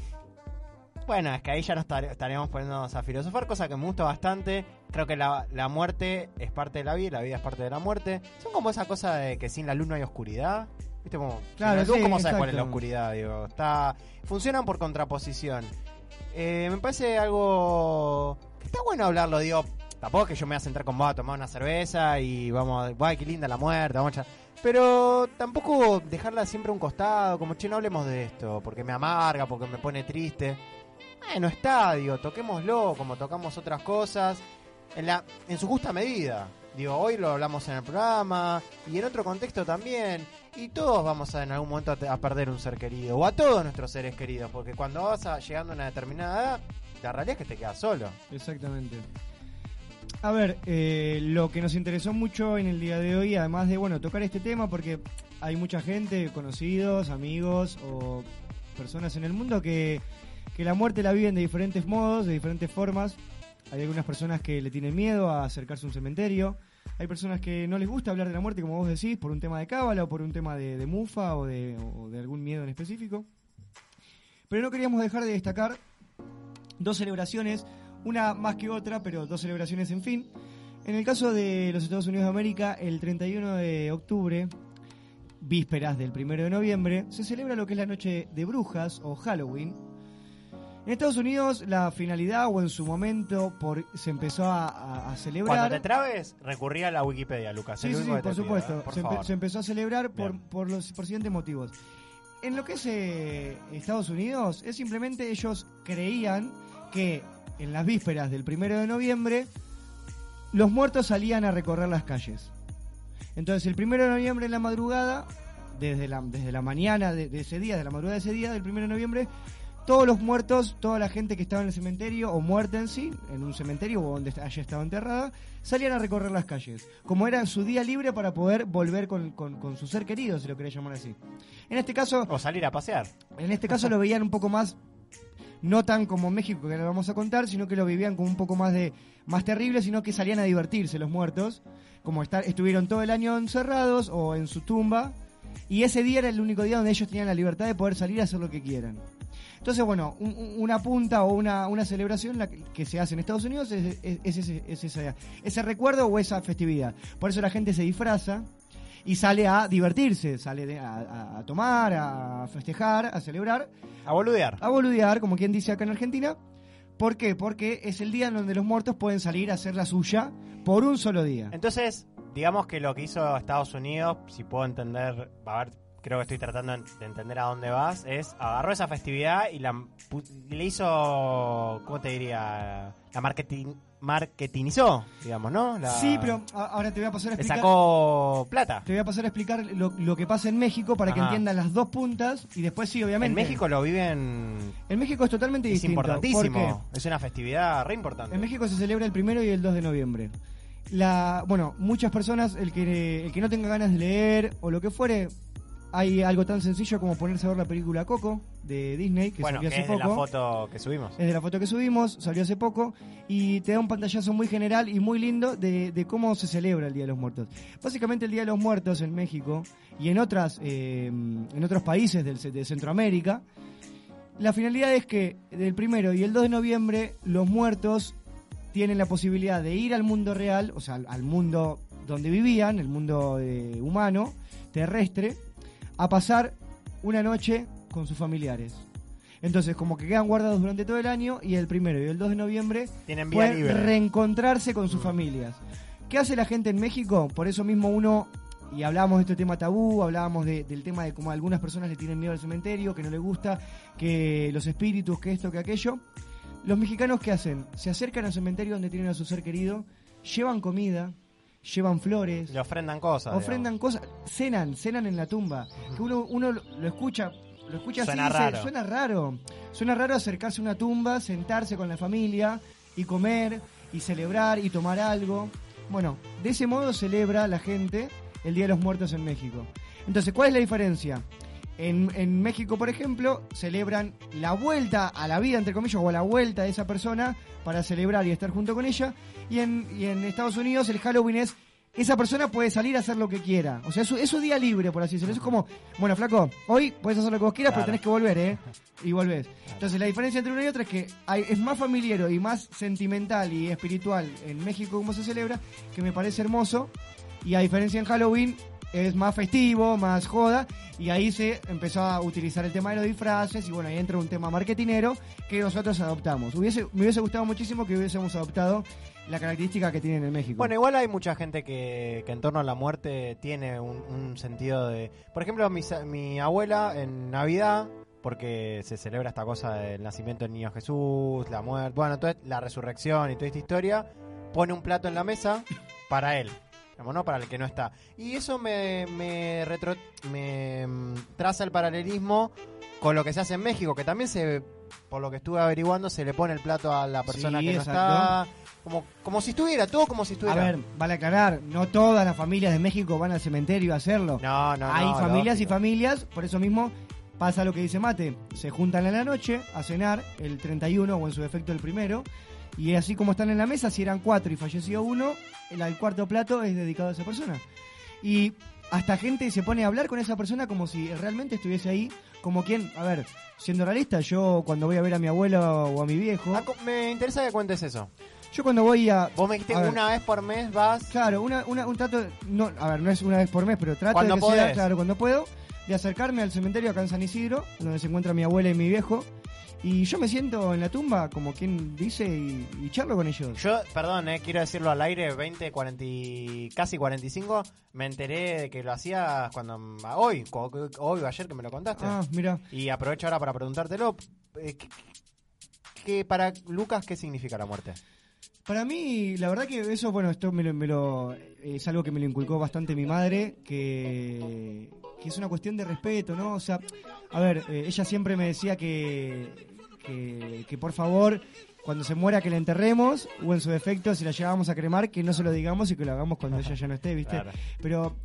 Bueno, es que ahí ya nos estar- estaríamos poniéndonos a filosofar, cosa que me gusta bastante. Creo que la, la muerte es parte de la vida y la vida es parte de la muerte. Son como esa cosa de que sin la luz no hay oscuridad. ¿Viste cómo? Claro, sin la luz, sí, ¿cómo sabes cuál es la oscuridad? Digo, está, funcionan por contraposición. Eh, me parece algo que está bueno hablarlo, digo. Tampoco es que yo me voy a sentar con vos a tomar una cerveza y vamos, a- guay, qué linda la muerte, vamos a... Pero tampoco dejarla siempre a un costado, como che, no hablemos de esto, porque me amarga, porque me pone triste. Bueno, estadio, toquémoslo como tocamos otras cosas, en, la, en su justa medida. Digo, hoy lo hablamos en el programa y en otro contexto también. Y todos vamos a en algún momento a, a perder un ser querido, o a todos nuestros seres queridos, porque cuando vas a- llegando a una determinada edad, la realidad es que te quedas solo. Exactamente. A ver, eh, lo que nos interesó mucho en el día de hoy, además de bueno tocar este tema, porque hay mucha gente, conocidos, amigos o personas en el mundo que, que la muerte la viven de diferentes modos, de diferentes formas. Hay algunas personas que le tienen miedo a acercarse a un cementerio. Hay personas que no les gusta hablar de la muerte, como vos decís, por un tema de cábala o por un tema de, de mufa o de, o de algún miedo en específico. Pero no queríamos dejar de destacar dos celebraciones, una más que otra, pero dos celebraciones en fin. En el caso de los Estados Unidos de América, el 31 de octubre, vísperas del 1 de noviembre, se celebra lo que es la noche de brujas o Halloween. En Estados Unidos la finalidad o en su momento por, se empezó a, celebrar... Cuando te trabes, recurrí a la Wikipedia, Lucas. Sí, sí, sí, por pido, supuesto. ¿eh? Por se, empe- favor. se empezó a celebrar por, por los por siguientes motivos. En lo que es eh, Estados Unidos, es simplemente ellos creían que en las vísperas del primero de noviembre los muertos salían a recorrer las calles. Entonces, el primero de noviembre en la madrugada, desde la, desde la mañana de, de ese día, de la madrugada de ese día, del primero de noviembre, todos los muertos, toda la gente que estaba en el cementerio o muerta en sí, en un cementerio o donde haya estado enterrada, salían a recorrer las calles. Como era su día libre para poder volver con, con- con su ser querido, si lo querés llamar así. En este caso. O salir a pasear. En este caso lo veían un poco más. No tan como México, que lo vamos a contar, sino que lo vivían como un poco más de más terrible, sino que salían a divertirse los muertos, como estar, estuvieron todo el año encerrados o en su tumba, y ese día era el único día donde ellos tenían la libertad de poder salir a hacer lo que quieran. Entonces, bueno, un- un- una punta o una, una celebración que, se hace en Estados Unidos es, es- es ese, es ese- ese recuerdo o esa festividad. Por eso la gente se disfraza y sale a divertirse, sale a, tomar, a festejar, a celebrar. A boludear. A boludear, como quien dice acá en Argentina. ¿Por qué? Porque es el día en donde los muertos pueden salir a hacer la suya por un solo día. Entonces, digamos que lo que hizo Estados Unidos, si puedo entender, a ver, creo que estoy tratando de entender a dónde vas, es agarró esa festividad y la le hizo, ¿cómo te diría? La marketing, marketingizó, digamos, ¿no? La- Sí, pero ahora te voy a pasar a Le explicar. sacó plata. Te voy a pasar a explicar lo, lo que pasa en México para que entiendan las dos puntas y después sí, obviamente. En México lo viven... En México es totalmente Es distinto. importantísimo. ¿Por Es una festividad re importante. En México se celebra el primero y el 2 de noviembre. La, bueno, muchas personas, el que, el que no tenga ganas de leer o lo que fuere, hay algo tan sencillo como ponerse a ver la película Coco de Disney, que bueno, salió que hace es de la poco. foto que subimos. Es de la foto que subimos, salió hace poco, y te da un pantallazo muy general y muy lindo de, de cómo se celebra el Día de los Muertos. Básicamente el Día de los Muertos en México y en otras eh, en otros países del, de Centroamérica, la finalidad es que del primero y el 2 de noviembre los muertos tienen la posibilidad de ir al mundo real, o sea, al, al mundo donde vivían, el mundo eh, humano, terrestre, a pasar una noche con sus familiares. Entonces, como que quedan guardados durante todo el año y el primero y el 2 de noviembre Tienen vía pueden libre. reencontrarse con sus familias. ¿Qué hace la gente en México? Por eso mismo uno, y hablábamos de este tema tabú, hablábamos de- del tema de cómo algunas personas le tienen miedo al cementerio, que no les gusta, que los espíritus, que esto, que aquello. Los mexicanos, ¿qué hacen? Se acercan al cementerio donde tienen a su ser querido, llevan comida, llevan flores, Le ofrendan cosas. ofrendan cosas, cenan, cenan en la tumba. Que uno, uno lo escucha, lo escucha Suena así, dice, raro. suena raro. Suena raro acercarse a una tumba, sentarse con la familia y comer y celebrar y tomar algo. Bueno, de ese modo celebra la gente el Día de los Muertos en México. Entonces, ¿cuál es la diferencia? En, en México, por ejemplo, celebran la vuelta a la vida, entre comillas, o a la vuelta de esa persona para celebrar y estar junto con ella. Y en, y en Estados Unidos el Halloween es, esa persona puede salir a hacer lo que quiera. O sea, es su, es su día libre, por así decirlo. Eso es como, bueno, flaco, hoy puedes hacer lo que vos quieras, Claro. pero tenés que volver, ¿eh? Y volvés. Entonces, la diferencia entre una y otra es que hay- es más familiar y más sentimental y espiritual en México como se celebra, que me parece hermoso. Y a diferencia en Halloween, es más festivo, más joda, y ahí se empezó a utilizar el tema de los disfraces, y bueno, ahí entra un tema marketinero que nosotros adoptamos. Hubiese, me hubiese gustado muchísimo que hubiésemos adoptado la característica que tienen en México. Bueno, igual hay mucha gente que, en torno a la muerte tiene un, sentido de... Por ejemplo, mi, mi abuela en Navidad, porque se celebra esta cosa del nacimiento del niño Jesús, la muerte, bueno, toda la resurrección y toda esta historia, pone un plato en la mesa para él. Digamos, ¿no? Para el que no está. Y eso me, me, retro- me mm, traza el paralelismo con lo que se hace en México, que también se, por lo que estuve averiguando, se le pone el plato a la persona Sí, que no exacto. está. Como, como si estuviera, todo como si a estuviera. ver, vale aclarar, no todas las familias de México van al cementerio a hacerlo. No, no, Hay no, familias y familias, por eso mismo pasa lo que dice Mate. Se juntan en la noche a cenar el 31 o en su defecto el primero. Y así como están en la mesa, si eran cuatro y falleció uno, el, el cuarto plato es dedicado a esa persona. Y hasta gente se pone a hablar con esa persona como si realmente estuviese ahí, como quien, a ver, siendo realista, yo cuando voy a ver a mi abuela o a mi viejo, Ah, me interesa que cuentes eso. yo cuando voy a... Vos me dijiste una vez por mes vas. Claro, una, una- un trato, no, a ver, no es una vez por mes, pero trato Cuando de que sea, podés. claro, cuando puedo, de acercarme al cementerio acá en San Isidro, donde se encuentra mi abuela y mi viejo, y yo me siento en la tumba, como quien dice, y, y charlo con ellos. Yo, perdón, eh, quiero decirlo al aire, 20, 40, y- casi 45, me enteré de que lo hacías cuando ah, hoy, hoy o ayer que me lo contaste. Ah, mira. Y aprovecho ahora para preguntártelo. eh, ¿qué- qué- para Lucas, ¿qué significa la muerte? Para mí, la verdad que eso, bueno, esto me lo, me lo- es algo que me lo inculcó bastante mi madre, que, que es una cuestión de respeto, ¿no? O sea, a ver, eh, ella siempre me decía que, que, que por favor, cuando se muera que la enterremos, o en su defecto, si la llevábamos a cremar, que no se lo digamos y que lo hagamos cuando ella ya no esté, ¿viste? Claro. Pero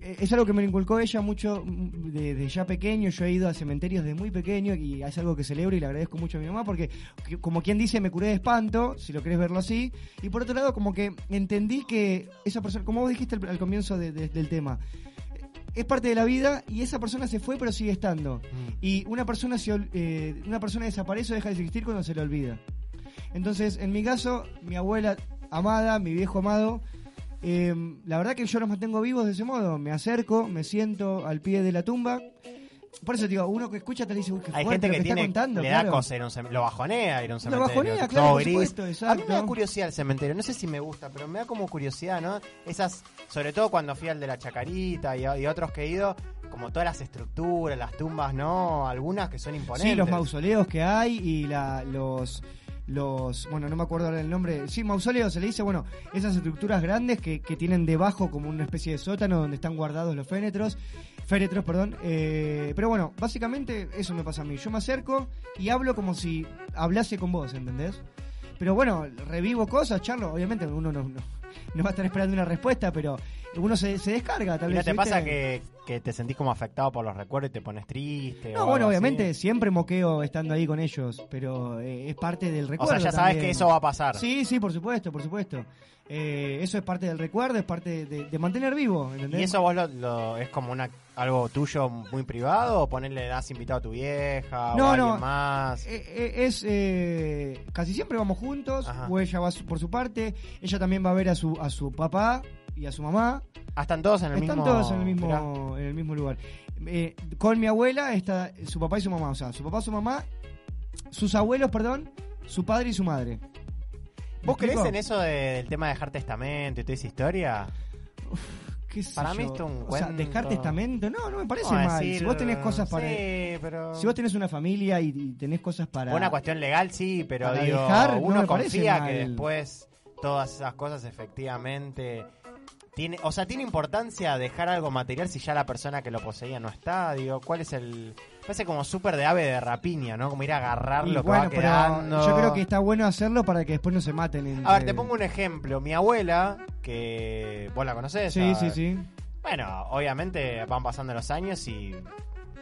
eh, es algo que me inculcó ella mucho mm, desde ya pequeño. Yo he ido a cementerios desde muy pequeño y es algo que celebro y le agradezco mucho a mi mamá porque, que- como quien dice, me curé de espanto, si lo querés verlo así. Y por otro lado, como que entendí que esa persona, como vos dijiste al, al comienzo de- de- del tema, es parte de la vida y esa persona se fue pero sigue estando. Y una persona, se, eh, una persona desaparece o deja de existir cuando se le olvida. Entonces, en mi caso, mi abuela amada, mi viejo amado, eh, la verdad que yo los mantengo vivos de ese modo. Me acerco, me siento al pie de la tumba. Por eso digo, uno que escucha te dice, uy, qué Hay fuerte gente lo que, que está tiene, contando. le claro. da cosa ir a un cementerio, lo bajonea ir a un Lo cementerio. bajonea, todo claro, por A mí me da curiosidad el cementerio, no sé si me gusta, pero me da como curiosidad, ¿no? Esas, sobre todo cuando fui al de la Chacarita y, y otros que he ido, como todas las estructuras, las tumbas, ¿no? Algunas que son imponentes. Sí, los mausoleos que hay y la, los los bueno no me acuerdo ahora el nombre sí mausoleos se le dice bueno esas estructuras grandes que, que tienen debajo como una especie de sótano donde están guardados los féretros féretros perdón eh, pero bueno básicamente eso me pasa a mí yo me acerco y hablo como si hablase con vos ¿entendés? pero bueno revivo cosas charlo obviamente uno no, no, no va a estar esperando una respuesta pero uno se, se descarga tal ¿Y no vez te pasa que, que te sentís como afectado por los recuerdos y te pones triste? o No, bueno, así? obviamente siempre moqueo estando ahí con ellos, pero eh, es parte del O recuerdo. sea, ya sabes también. que eso va a pasar. Sí, sí, por supuesto, por supuesto. Eh, eso es parte del recuerdo, es parte de, de mantener vivo, ¿entendés? ¿Y eso vos lo, lo- es como una algo tuyo muy privado o ponerle das invitado a tu vieja No, o a no. alguien más? Eh, eh, es eh, casi siempre vamos juntos, Ajá. o ella va su- por su parte, ella también va a ver a su a su papá y a su mamá. Ah, están todos en el Están mismo todos en el mismo Mirá. en el mismo lugar. Eh, con mi abuela está su papá y su mamá, o sea, su papá, su mamá, sus abuelos, perdón, su padre y su madre. ¿Me ¿Vos crees en eso de- del tema de dejar testamento y toda esa historia? ¿Qué sé Para mí esto es un O sea, dejar testamento, no, no me parece mal. decir, si vos tenés cosas para. Sí, pero... Si vos tenés una familia y, y tenés cosas para. Una cuestión legal sí, pero digo, dejar, no uno parece confía que después todas esas cosas efectivamente tiene, o sea, tiene importancia dejar algo material si ya la persona que lo poseía no está, digo, ¿cuál es el parece como súper de ave de rapiña, ¿no? Como ir a agarrar lo que va quedando. yo creo que está bueno hacerlo para que después no se maten. entre- A ver, te pongo un ejemplo. Mi abuela, que vos la conocés. Sí, sí, sí. Bueno, obviamente van pasando los años y.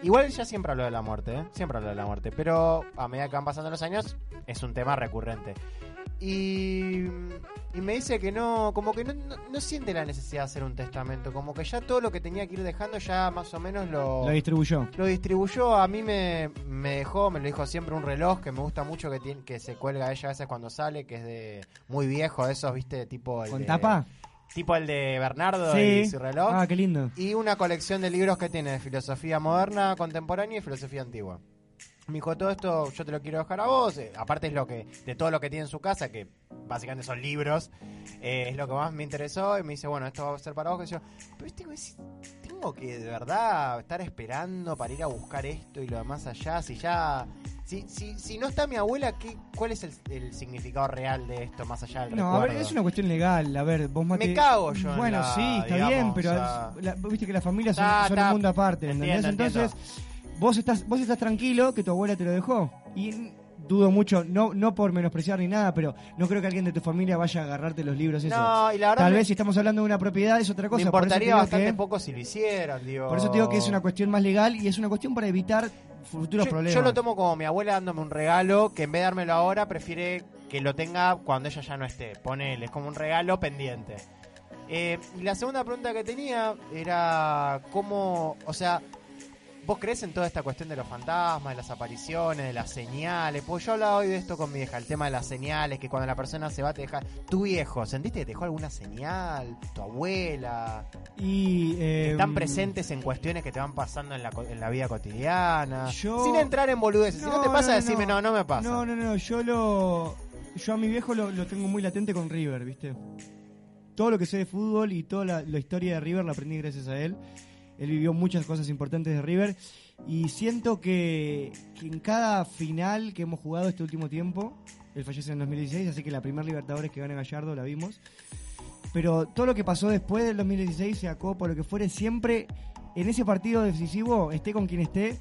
Igual ya siempre habló de la muerte, ¿eh? Siempre habló de la muerte. Pero a medida que van pasando los años, es un tema recurrente. Y, y me dice que no, como que no, no, no siente la necesidad de hacer un testamento. Como que ya todo lo que tenía que ir dejando ya más o menos lo, Lo distribuyó. lo distribuyó. A mí me, me dejó, me lo dijo siempre un reloj que me gusta mucho que tiene, que se cuelga ella a veces cuando sale, que es de muy viejo, esos, viste, tipo. el ¿Con de- tapa? tipo el de Bernardo Sí. y su reloj. Ah, qué lindo. Y una colección de libros que tiene de filosofía moderna, contemporánea y filosofía antigua. Me dijo, todo esto yo te lo quiero dejar a vos. eh, aparte es lo que de todo lo que tiene en su casa, que básicamente son libros, eh, es lo que más me interesó. Y me dice, bueno, esto va a ser para vos. Que yo, pero güey, si tengo que de verdad estar esperando para ir a buscar esto y lo demás allá. Si ya... Si, si, si no está mi abuela, ¿qué, ¿cuál es el, el significado real de esto más allá del No, a ver, recuerdo? es una cuestión legal. A ver, vos mate... Me cago yo en Bueno, la, sí, está digamos, bien, pero o sea- la- viste que las familias son, Ta, son un mundo aparte, ¿entendés? entiendo, Entonces, vos estás vos estás tranquilo que tu abuela te lo dejó. Y dudo mucho, no no por menospreciar ni nada, pero no creo que alguien de tu familia vaya a agarrarte los libros. Eso. No, y la verdad Tal me- vez si estamos hablando de una propiedad es otra cosa. Me importaría bastante que- poco si lo hicieran, digo. Por eso te digo que es una cuestión más legal y es una cuestión para evitar futuros yo, problemas. yo lo tomo como mi abuela dándome un regalo que en vez de dármelo ahora prefiere que lo tenga cuando ella ya no esté. Ponele, es como un regalo pendiente. Eh, y la segunda pregunta que tenía era cómo, o sea, ¿vos crees en toda esta cuestión de los fantasmas, de las apariciones, de las señales? Pues yo hablaba hoy de esto con mi hija, el tema de las señales, que cuando la persona se va te deja... Tu viejo, ¿sentiste que te dejó alguna señal? ¿Tu abuela? Y, eh, están presentes en cuestiones que te van pasando en la, en la vida cotidiana. Yo- Sin entrar en boludeces. si no te pasa, decime, no, no me pasa. No, no, no, yo lo. Yo a mi viejo lo, lo tengo muy latente con River, ¿viste? Todo lo que sé de fútbol y toda la, la historia de River la aprendí gracias a él. Él vivió muchas cosas importantes de River. Y siento que, que en cada final que hemos jugado este último tiempo, él fallece en 2016, así que la primera Libertadores que gana Gallardo la vimos. Pero todo lo que pasó después del 2016, sea Copa, lo que fuere, siempre en ese partido decisivo, esté con quien esté,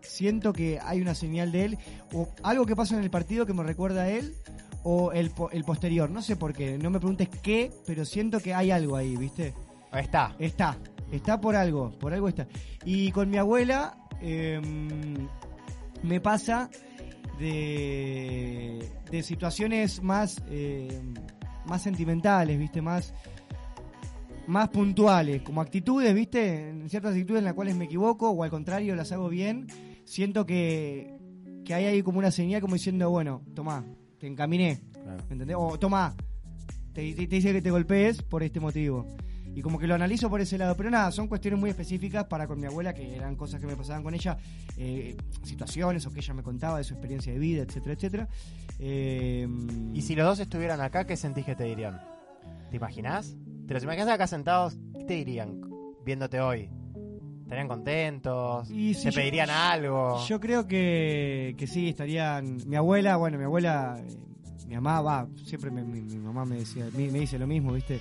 siento que hay una señal de él, o algo que pasa en el partido que me recuerda a él, o el, po- el posterior. No sé por qué, no me preguntes qué, pero siento que hay algo ahí, ¿viste? Está. Está, está por algo, por algo está. Y con mi abuela em, me pasa de, de situaciones más, em, más sentimentales, ¿viste? Más, más puntuales, como actitudes, ¿viste? En ciertas actitudes en las cuales me equivoco o al contrario las hago bien, siento que, que hay ahí como una señal como diciendo, bueno, tomá, te encaminé, ¿me entendés? O tomá, te, te- te dice que te golpees por este motivo. Y como que lo analizo por ese lado. Pero nada, son cuestiones muy específicas para con mi abuela, que eran cosas que me pasaban con ella, eh, situaciones o que ella me contaba de su experiencia de vida, etcétera, etcétera. Eh, Y si los dos estuvieran acá, ¿qué sentís que te dirían? ¿Te imaginás? ¿Te los imaginás acá sentados? ¿Qué te dirían viéndote hoy? ¿Estarían contentos? Y ¿Te yo- pedirían algo? Yo creo que, que sí, estarían. Mi abuela, bueno, mi abuela, eh, mi mamá, va, siempre me- mi, mi mamá me decía, me, me dice lo mismo, ¿viste?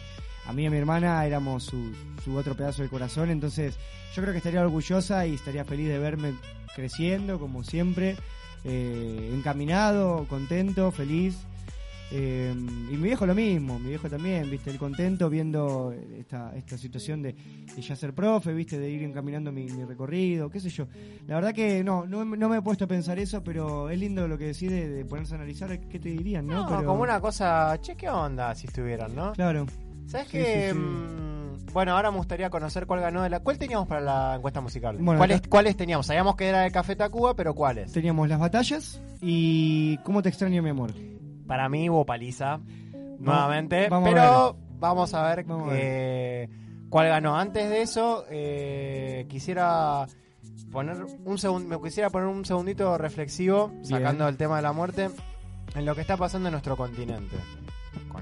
A mí y a mi hermana éramos su, su otro pedazo del corazón, entonces yo creo que estaría orgullosa y estaría feliz de verme creciendo, como siempre, eh, encaminado, contento, feliz. Eh, y mi viejo lo mismo, mi viejo también, viste, el contento viendo esta, esta situación de, de ya ser profe, viste, de ir encaminando mi, mi recorrido, qué sé yo. La verdad que no, no, no me he puesto a pensar eso, pero es lindo lo que decís de, de ponerse a analizar qué te dirían, ¿no? No, Pero- como una cosa, che, ¿qué onda si estuvieran, no? Claro. ¿Sabes Sí, sí. Mm, Bueno, ahora me gustaría conocer cuál ganó de la... ¿Cuál teníamos para la encuesta musical? Bueno, ¿Cuáles, acá- ¿Cuáles teníamos? Sabíamos que era de Café Tacuba, pero ¿cuáles? Teníamos las batallas y cómo te extraño mi amor. Para mí hubo paliza, nuevamente, vamos pero vamos a ver, Vamos a eh, cuál ganó. Antes de eso, eh, quisiera poner un segun- me quisiera poner un segundito reflexivo, sacando el tema de la muerte, en lo que está pasando en nuestro continente.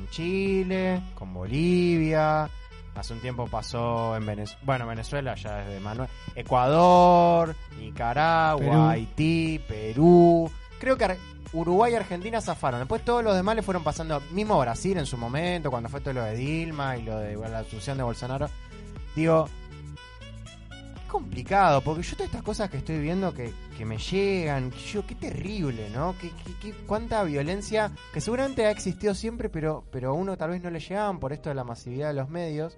Con Chile, con Bolivia, hace un tiempo pasó en Venezuela, bueno, Venezuela ya desde Manuel, Ecuador, Nicaragua, Perú. Haití, Perú. Creo que Uruguay y Argentina zafaron. Después todos los demás le fueron pasando, mismo Brasil en su momento, cuando fue todo lo de Dilma y lo de bueno, la asunción de Bolsonaro. Digo, complicado, porque yo todas estas cosas que estoy viendo que, que me llegan, yo, qué terrible, ¿no? Qué- qué- cuánta violencia, que seguramente ha existido siempre, pero, pero a uno tal vez no le llegaban por esto de la masividad de los medios.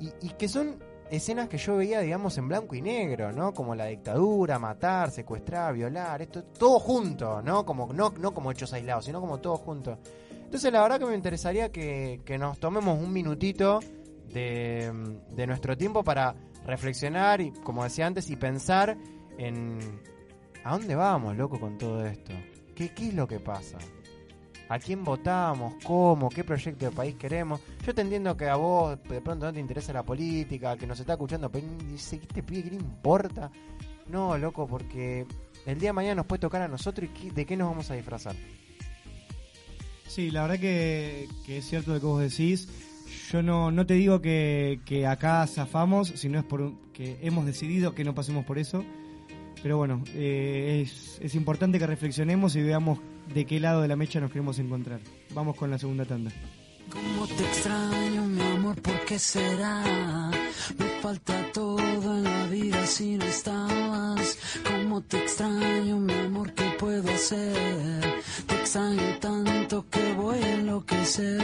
Y, y que son escenas que yo veía, digamos, en blanco y negro, ¿no? Como la dictadura, matar, secuestrar, violar, esto, todo junto, ¿no? Como, no, no como hechos aislados, sino como todo junto. Entonces, la verdad que me interesaría que, que nos tomemos un minutito de, de nuestro tiempo para reflexionar y, como decía antes, y pensar en a dónde vamos, loco, con todo esto. ¿Qué, qué es lo que pasa? a quién votamos, cómo, qué proyecto de país queremos. Yo te entiendo que a vos de pronto no te interesa la política, que nos está escuchando, pero dice, ¿qué te pide? ¿Qué le importa? No, loco, porque el día de mañana nos puede tocar a nosotros y de qué nos vamos a disfrazar. Sí, la verdad que, que es cierto lo que vos decís. Yo no, no te digo que, que acá zafamos, sino es por un- que hemos decidido que no pasemos por eso. Pero bueno, eh, es, es importante que reflexionemos y veamos de qué lado de la mecha nos queremos encontrar. Vamos con la segunda tanda. Cómo te extraño, mi amor, ¿por qué será? Me falta todo en la vida si no estabas. Cómo te extraño, mi amor, ¿qué puedo hacer? Te extraño tanto que voy a enloquecer.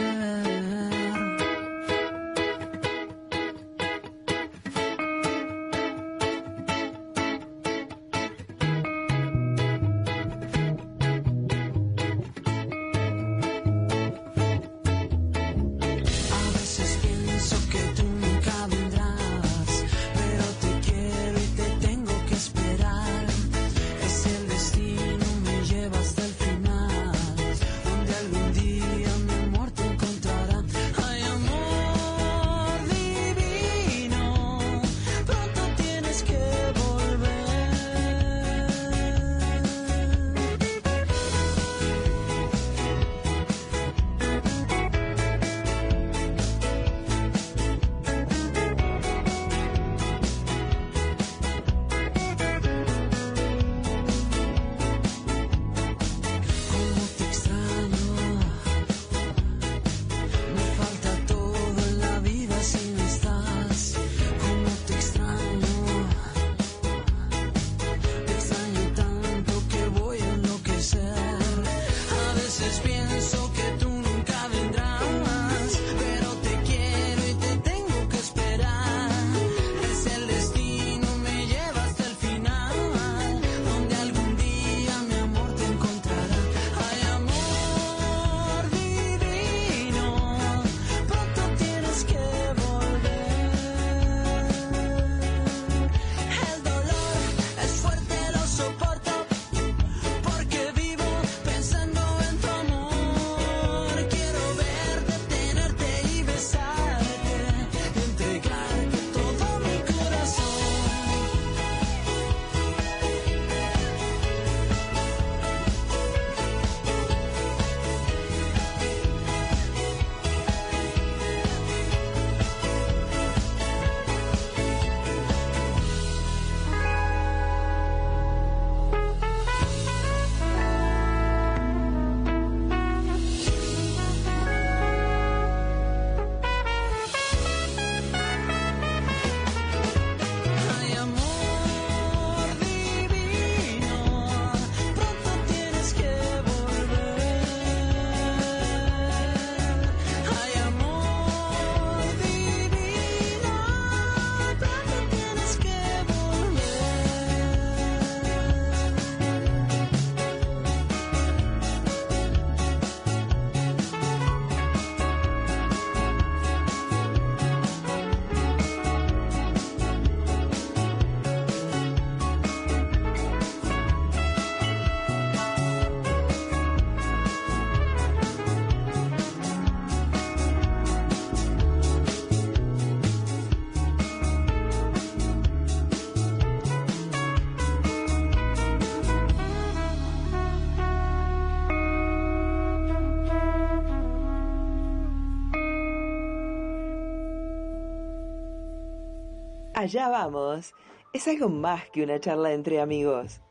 Allá vamos. Es algo más que una charla entre amigos.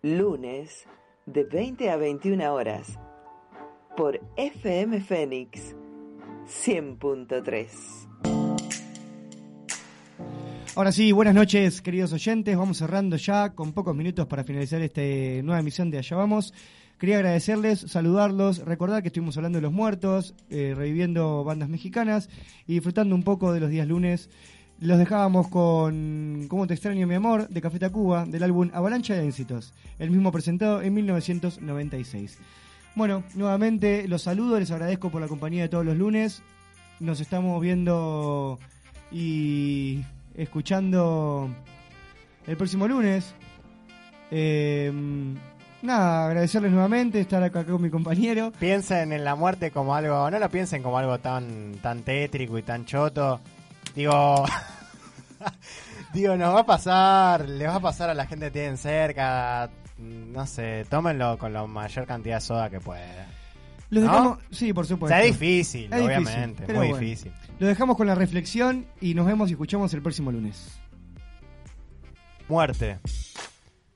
Lunes, de 20 a 21 horas. Por FM Fénix 100.3. Ahora sí, buenas noches, queridos oyentes. Vamos cerrando ya con pocos minutos para finalizar esta nueva emisión de Allá Vamos. Quería agradecerles, saludarlos, recordar que estuvimos hablando de los muertos, eh, reviviendo bandas mexicanas y disfrutando un poco de los días lunes. Los dejábamos con Cómo te extraño mi amor, de Café Tacuba, del álbum Avalancha de éxitos, el mismo presentado en 1996. Bueno, nuevamente los saludo, les agradezco por la compañía de todos los lunes. Nos estamos viendo y escuchando el próximo lunes. Eh, nada, agradecerles nuevamente estar acá con mi compañero. Piensen en la muerte como algo, no lo piensen como algo tan, tan tétrico y tan choto. Digo, digo, nos va a pasar, les va a pasar a la gente que tienen cerca, no sé, tómenlo con la mayor cantidad de soda que puedan. Los ¿No? dejamos, sí, por O supuesto. sea, es difícil, Es obviamente, muy bueno. difícil. Lo dejamos con la reflexión y nos vemos y escuchamos el próximo lunes. Muerte.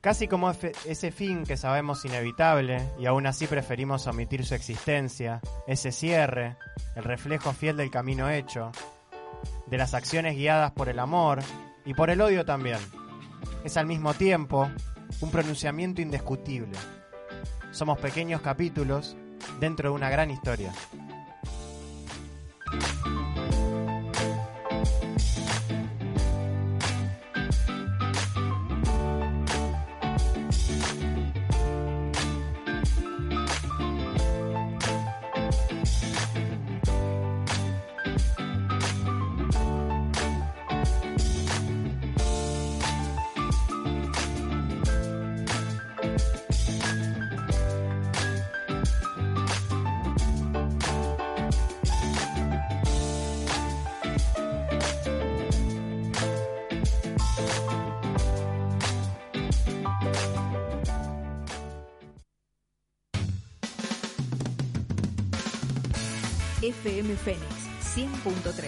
Casi como ese fin que sabemos inevitable y aún así preferimos omitir su existencia, ese cierre, el reflejo fiel del camino hecho, de las acciones guiadas por el amor y por el odio también. Es al mismo tiempo un pronunciamiento indiscutible. Somos pequeños capítulos dentro de una gran historia. FM Fénix 100.3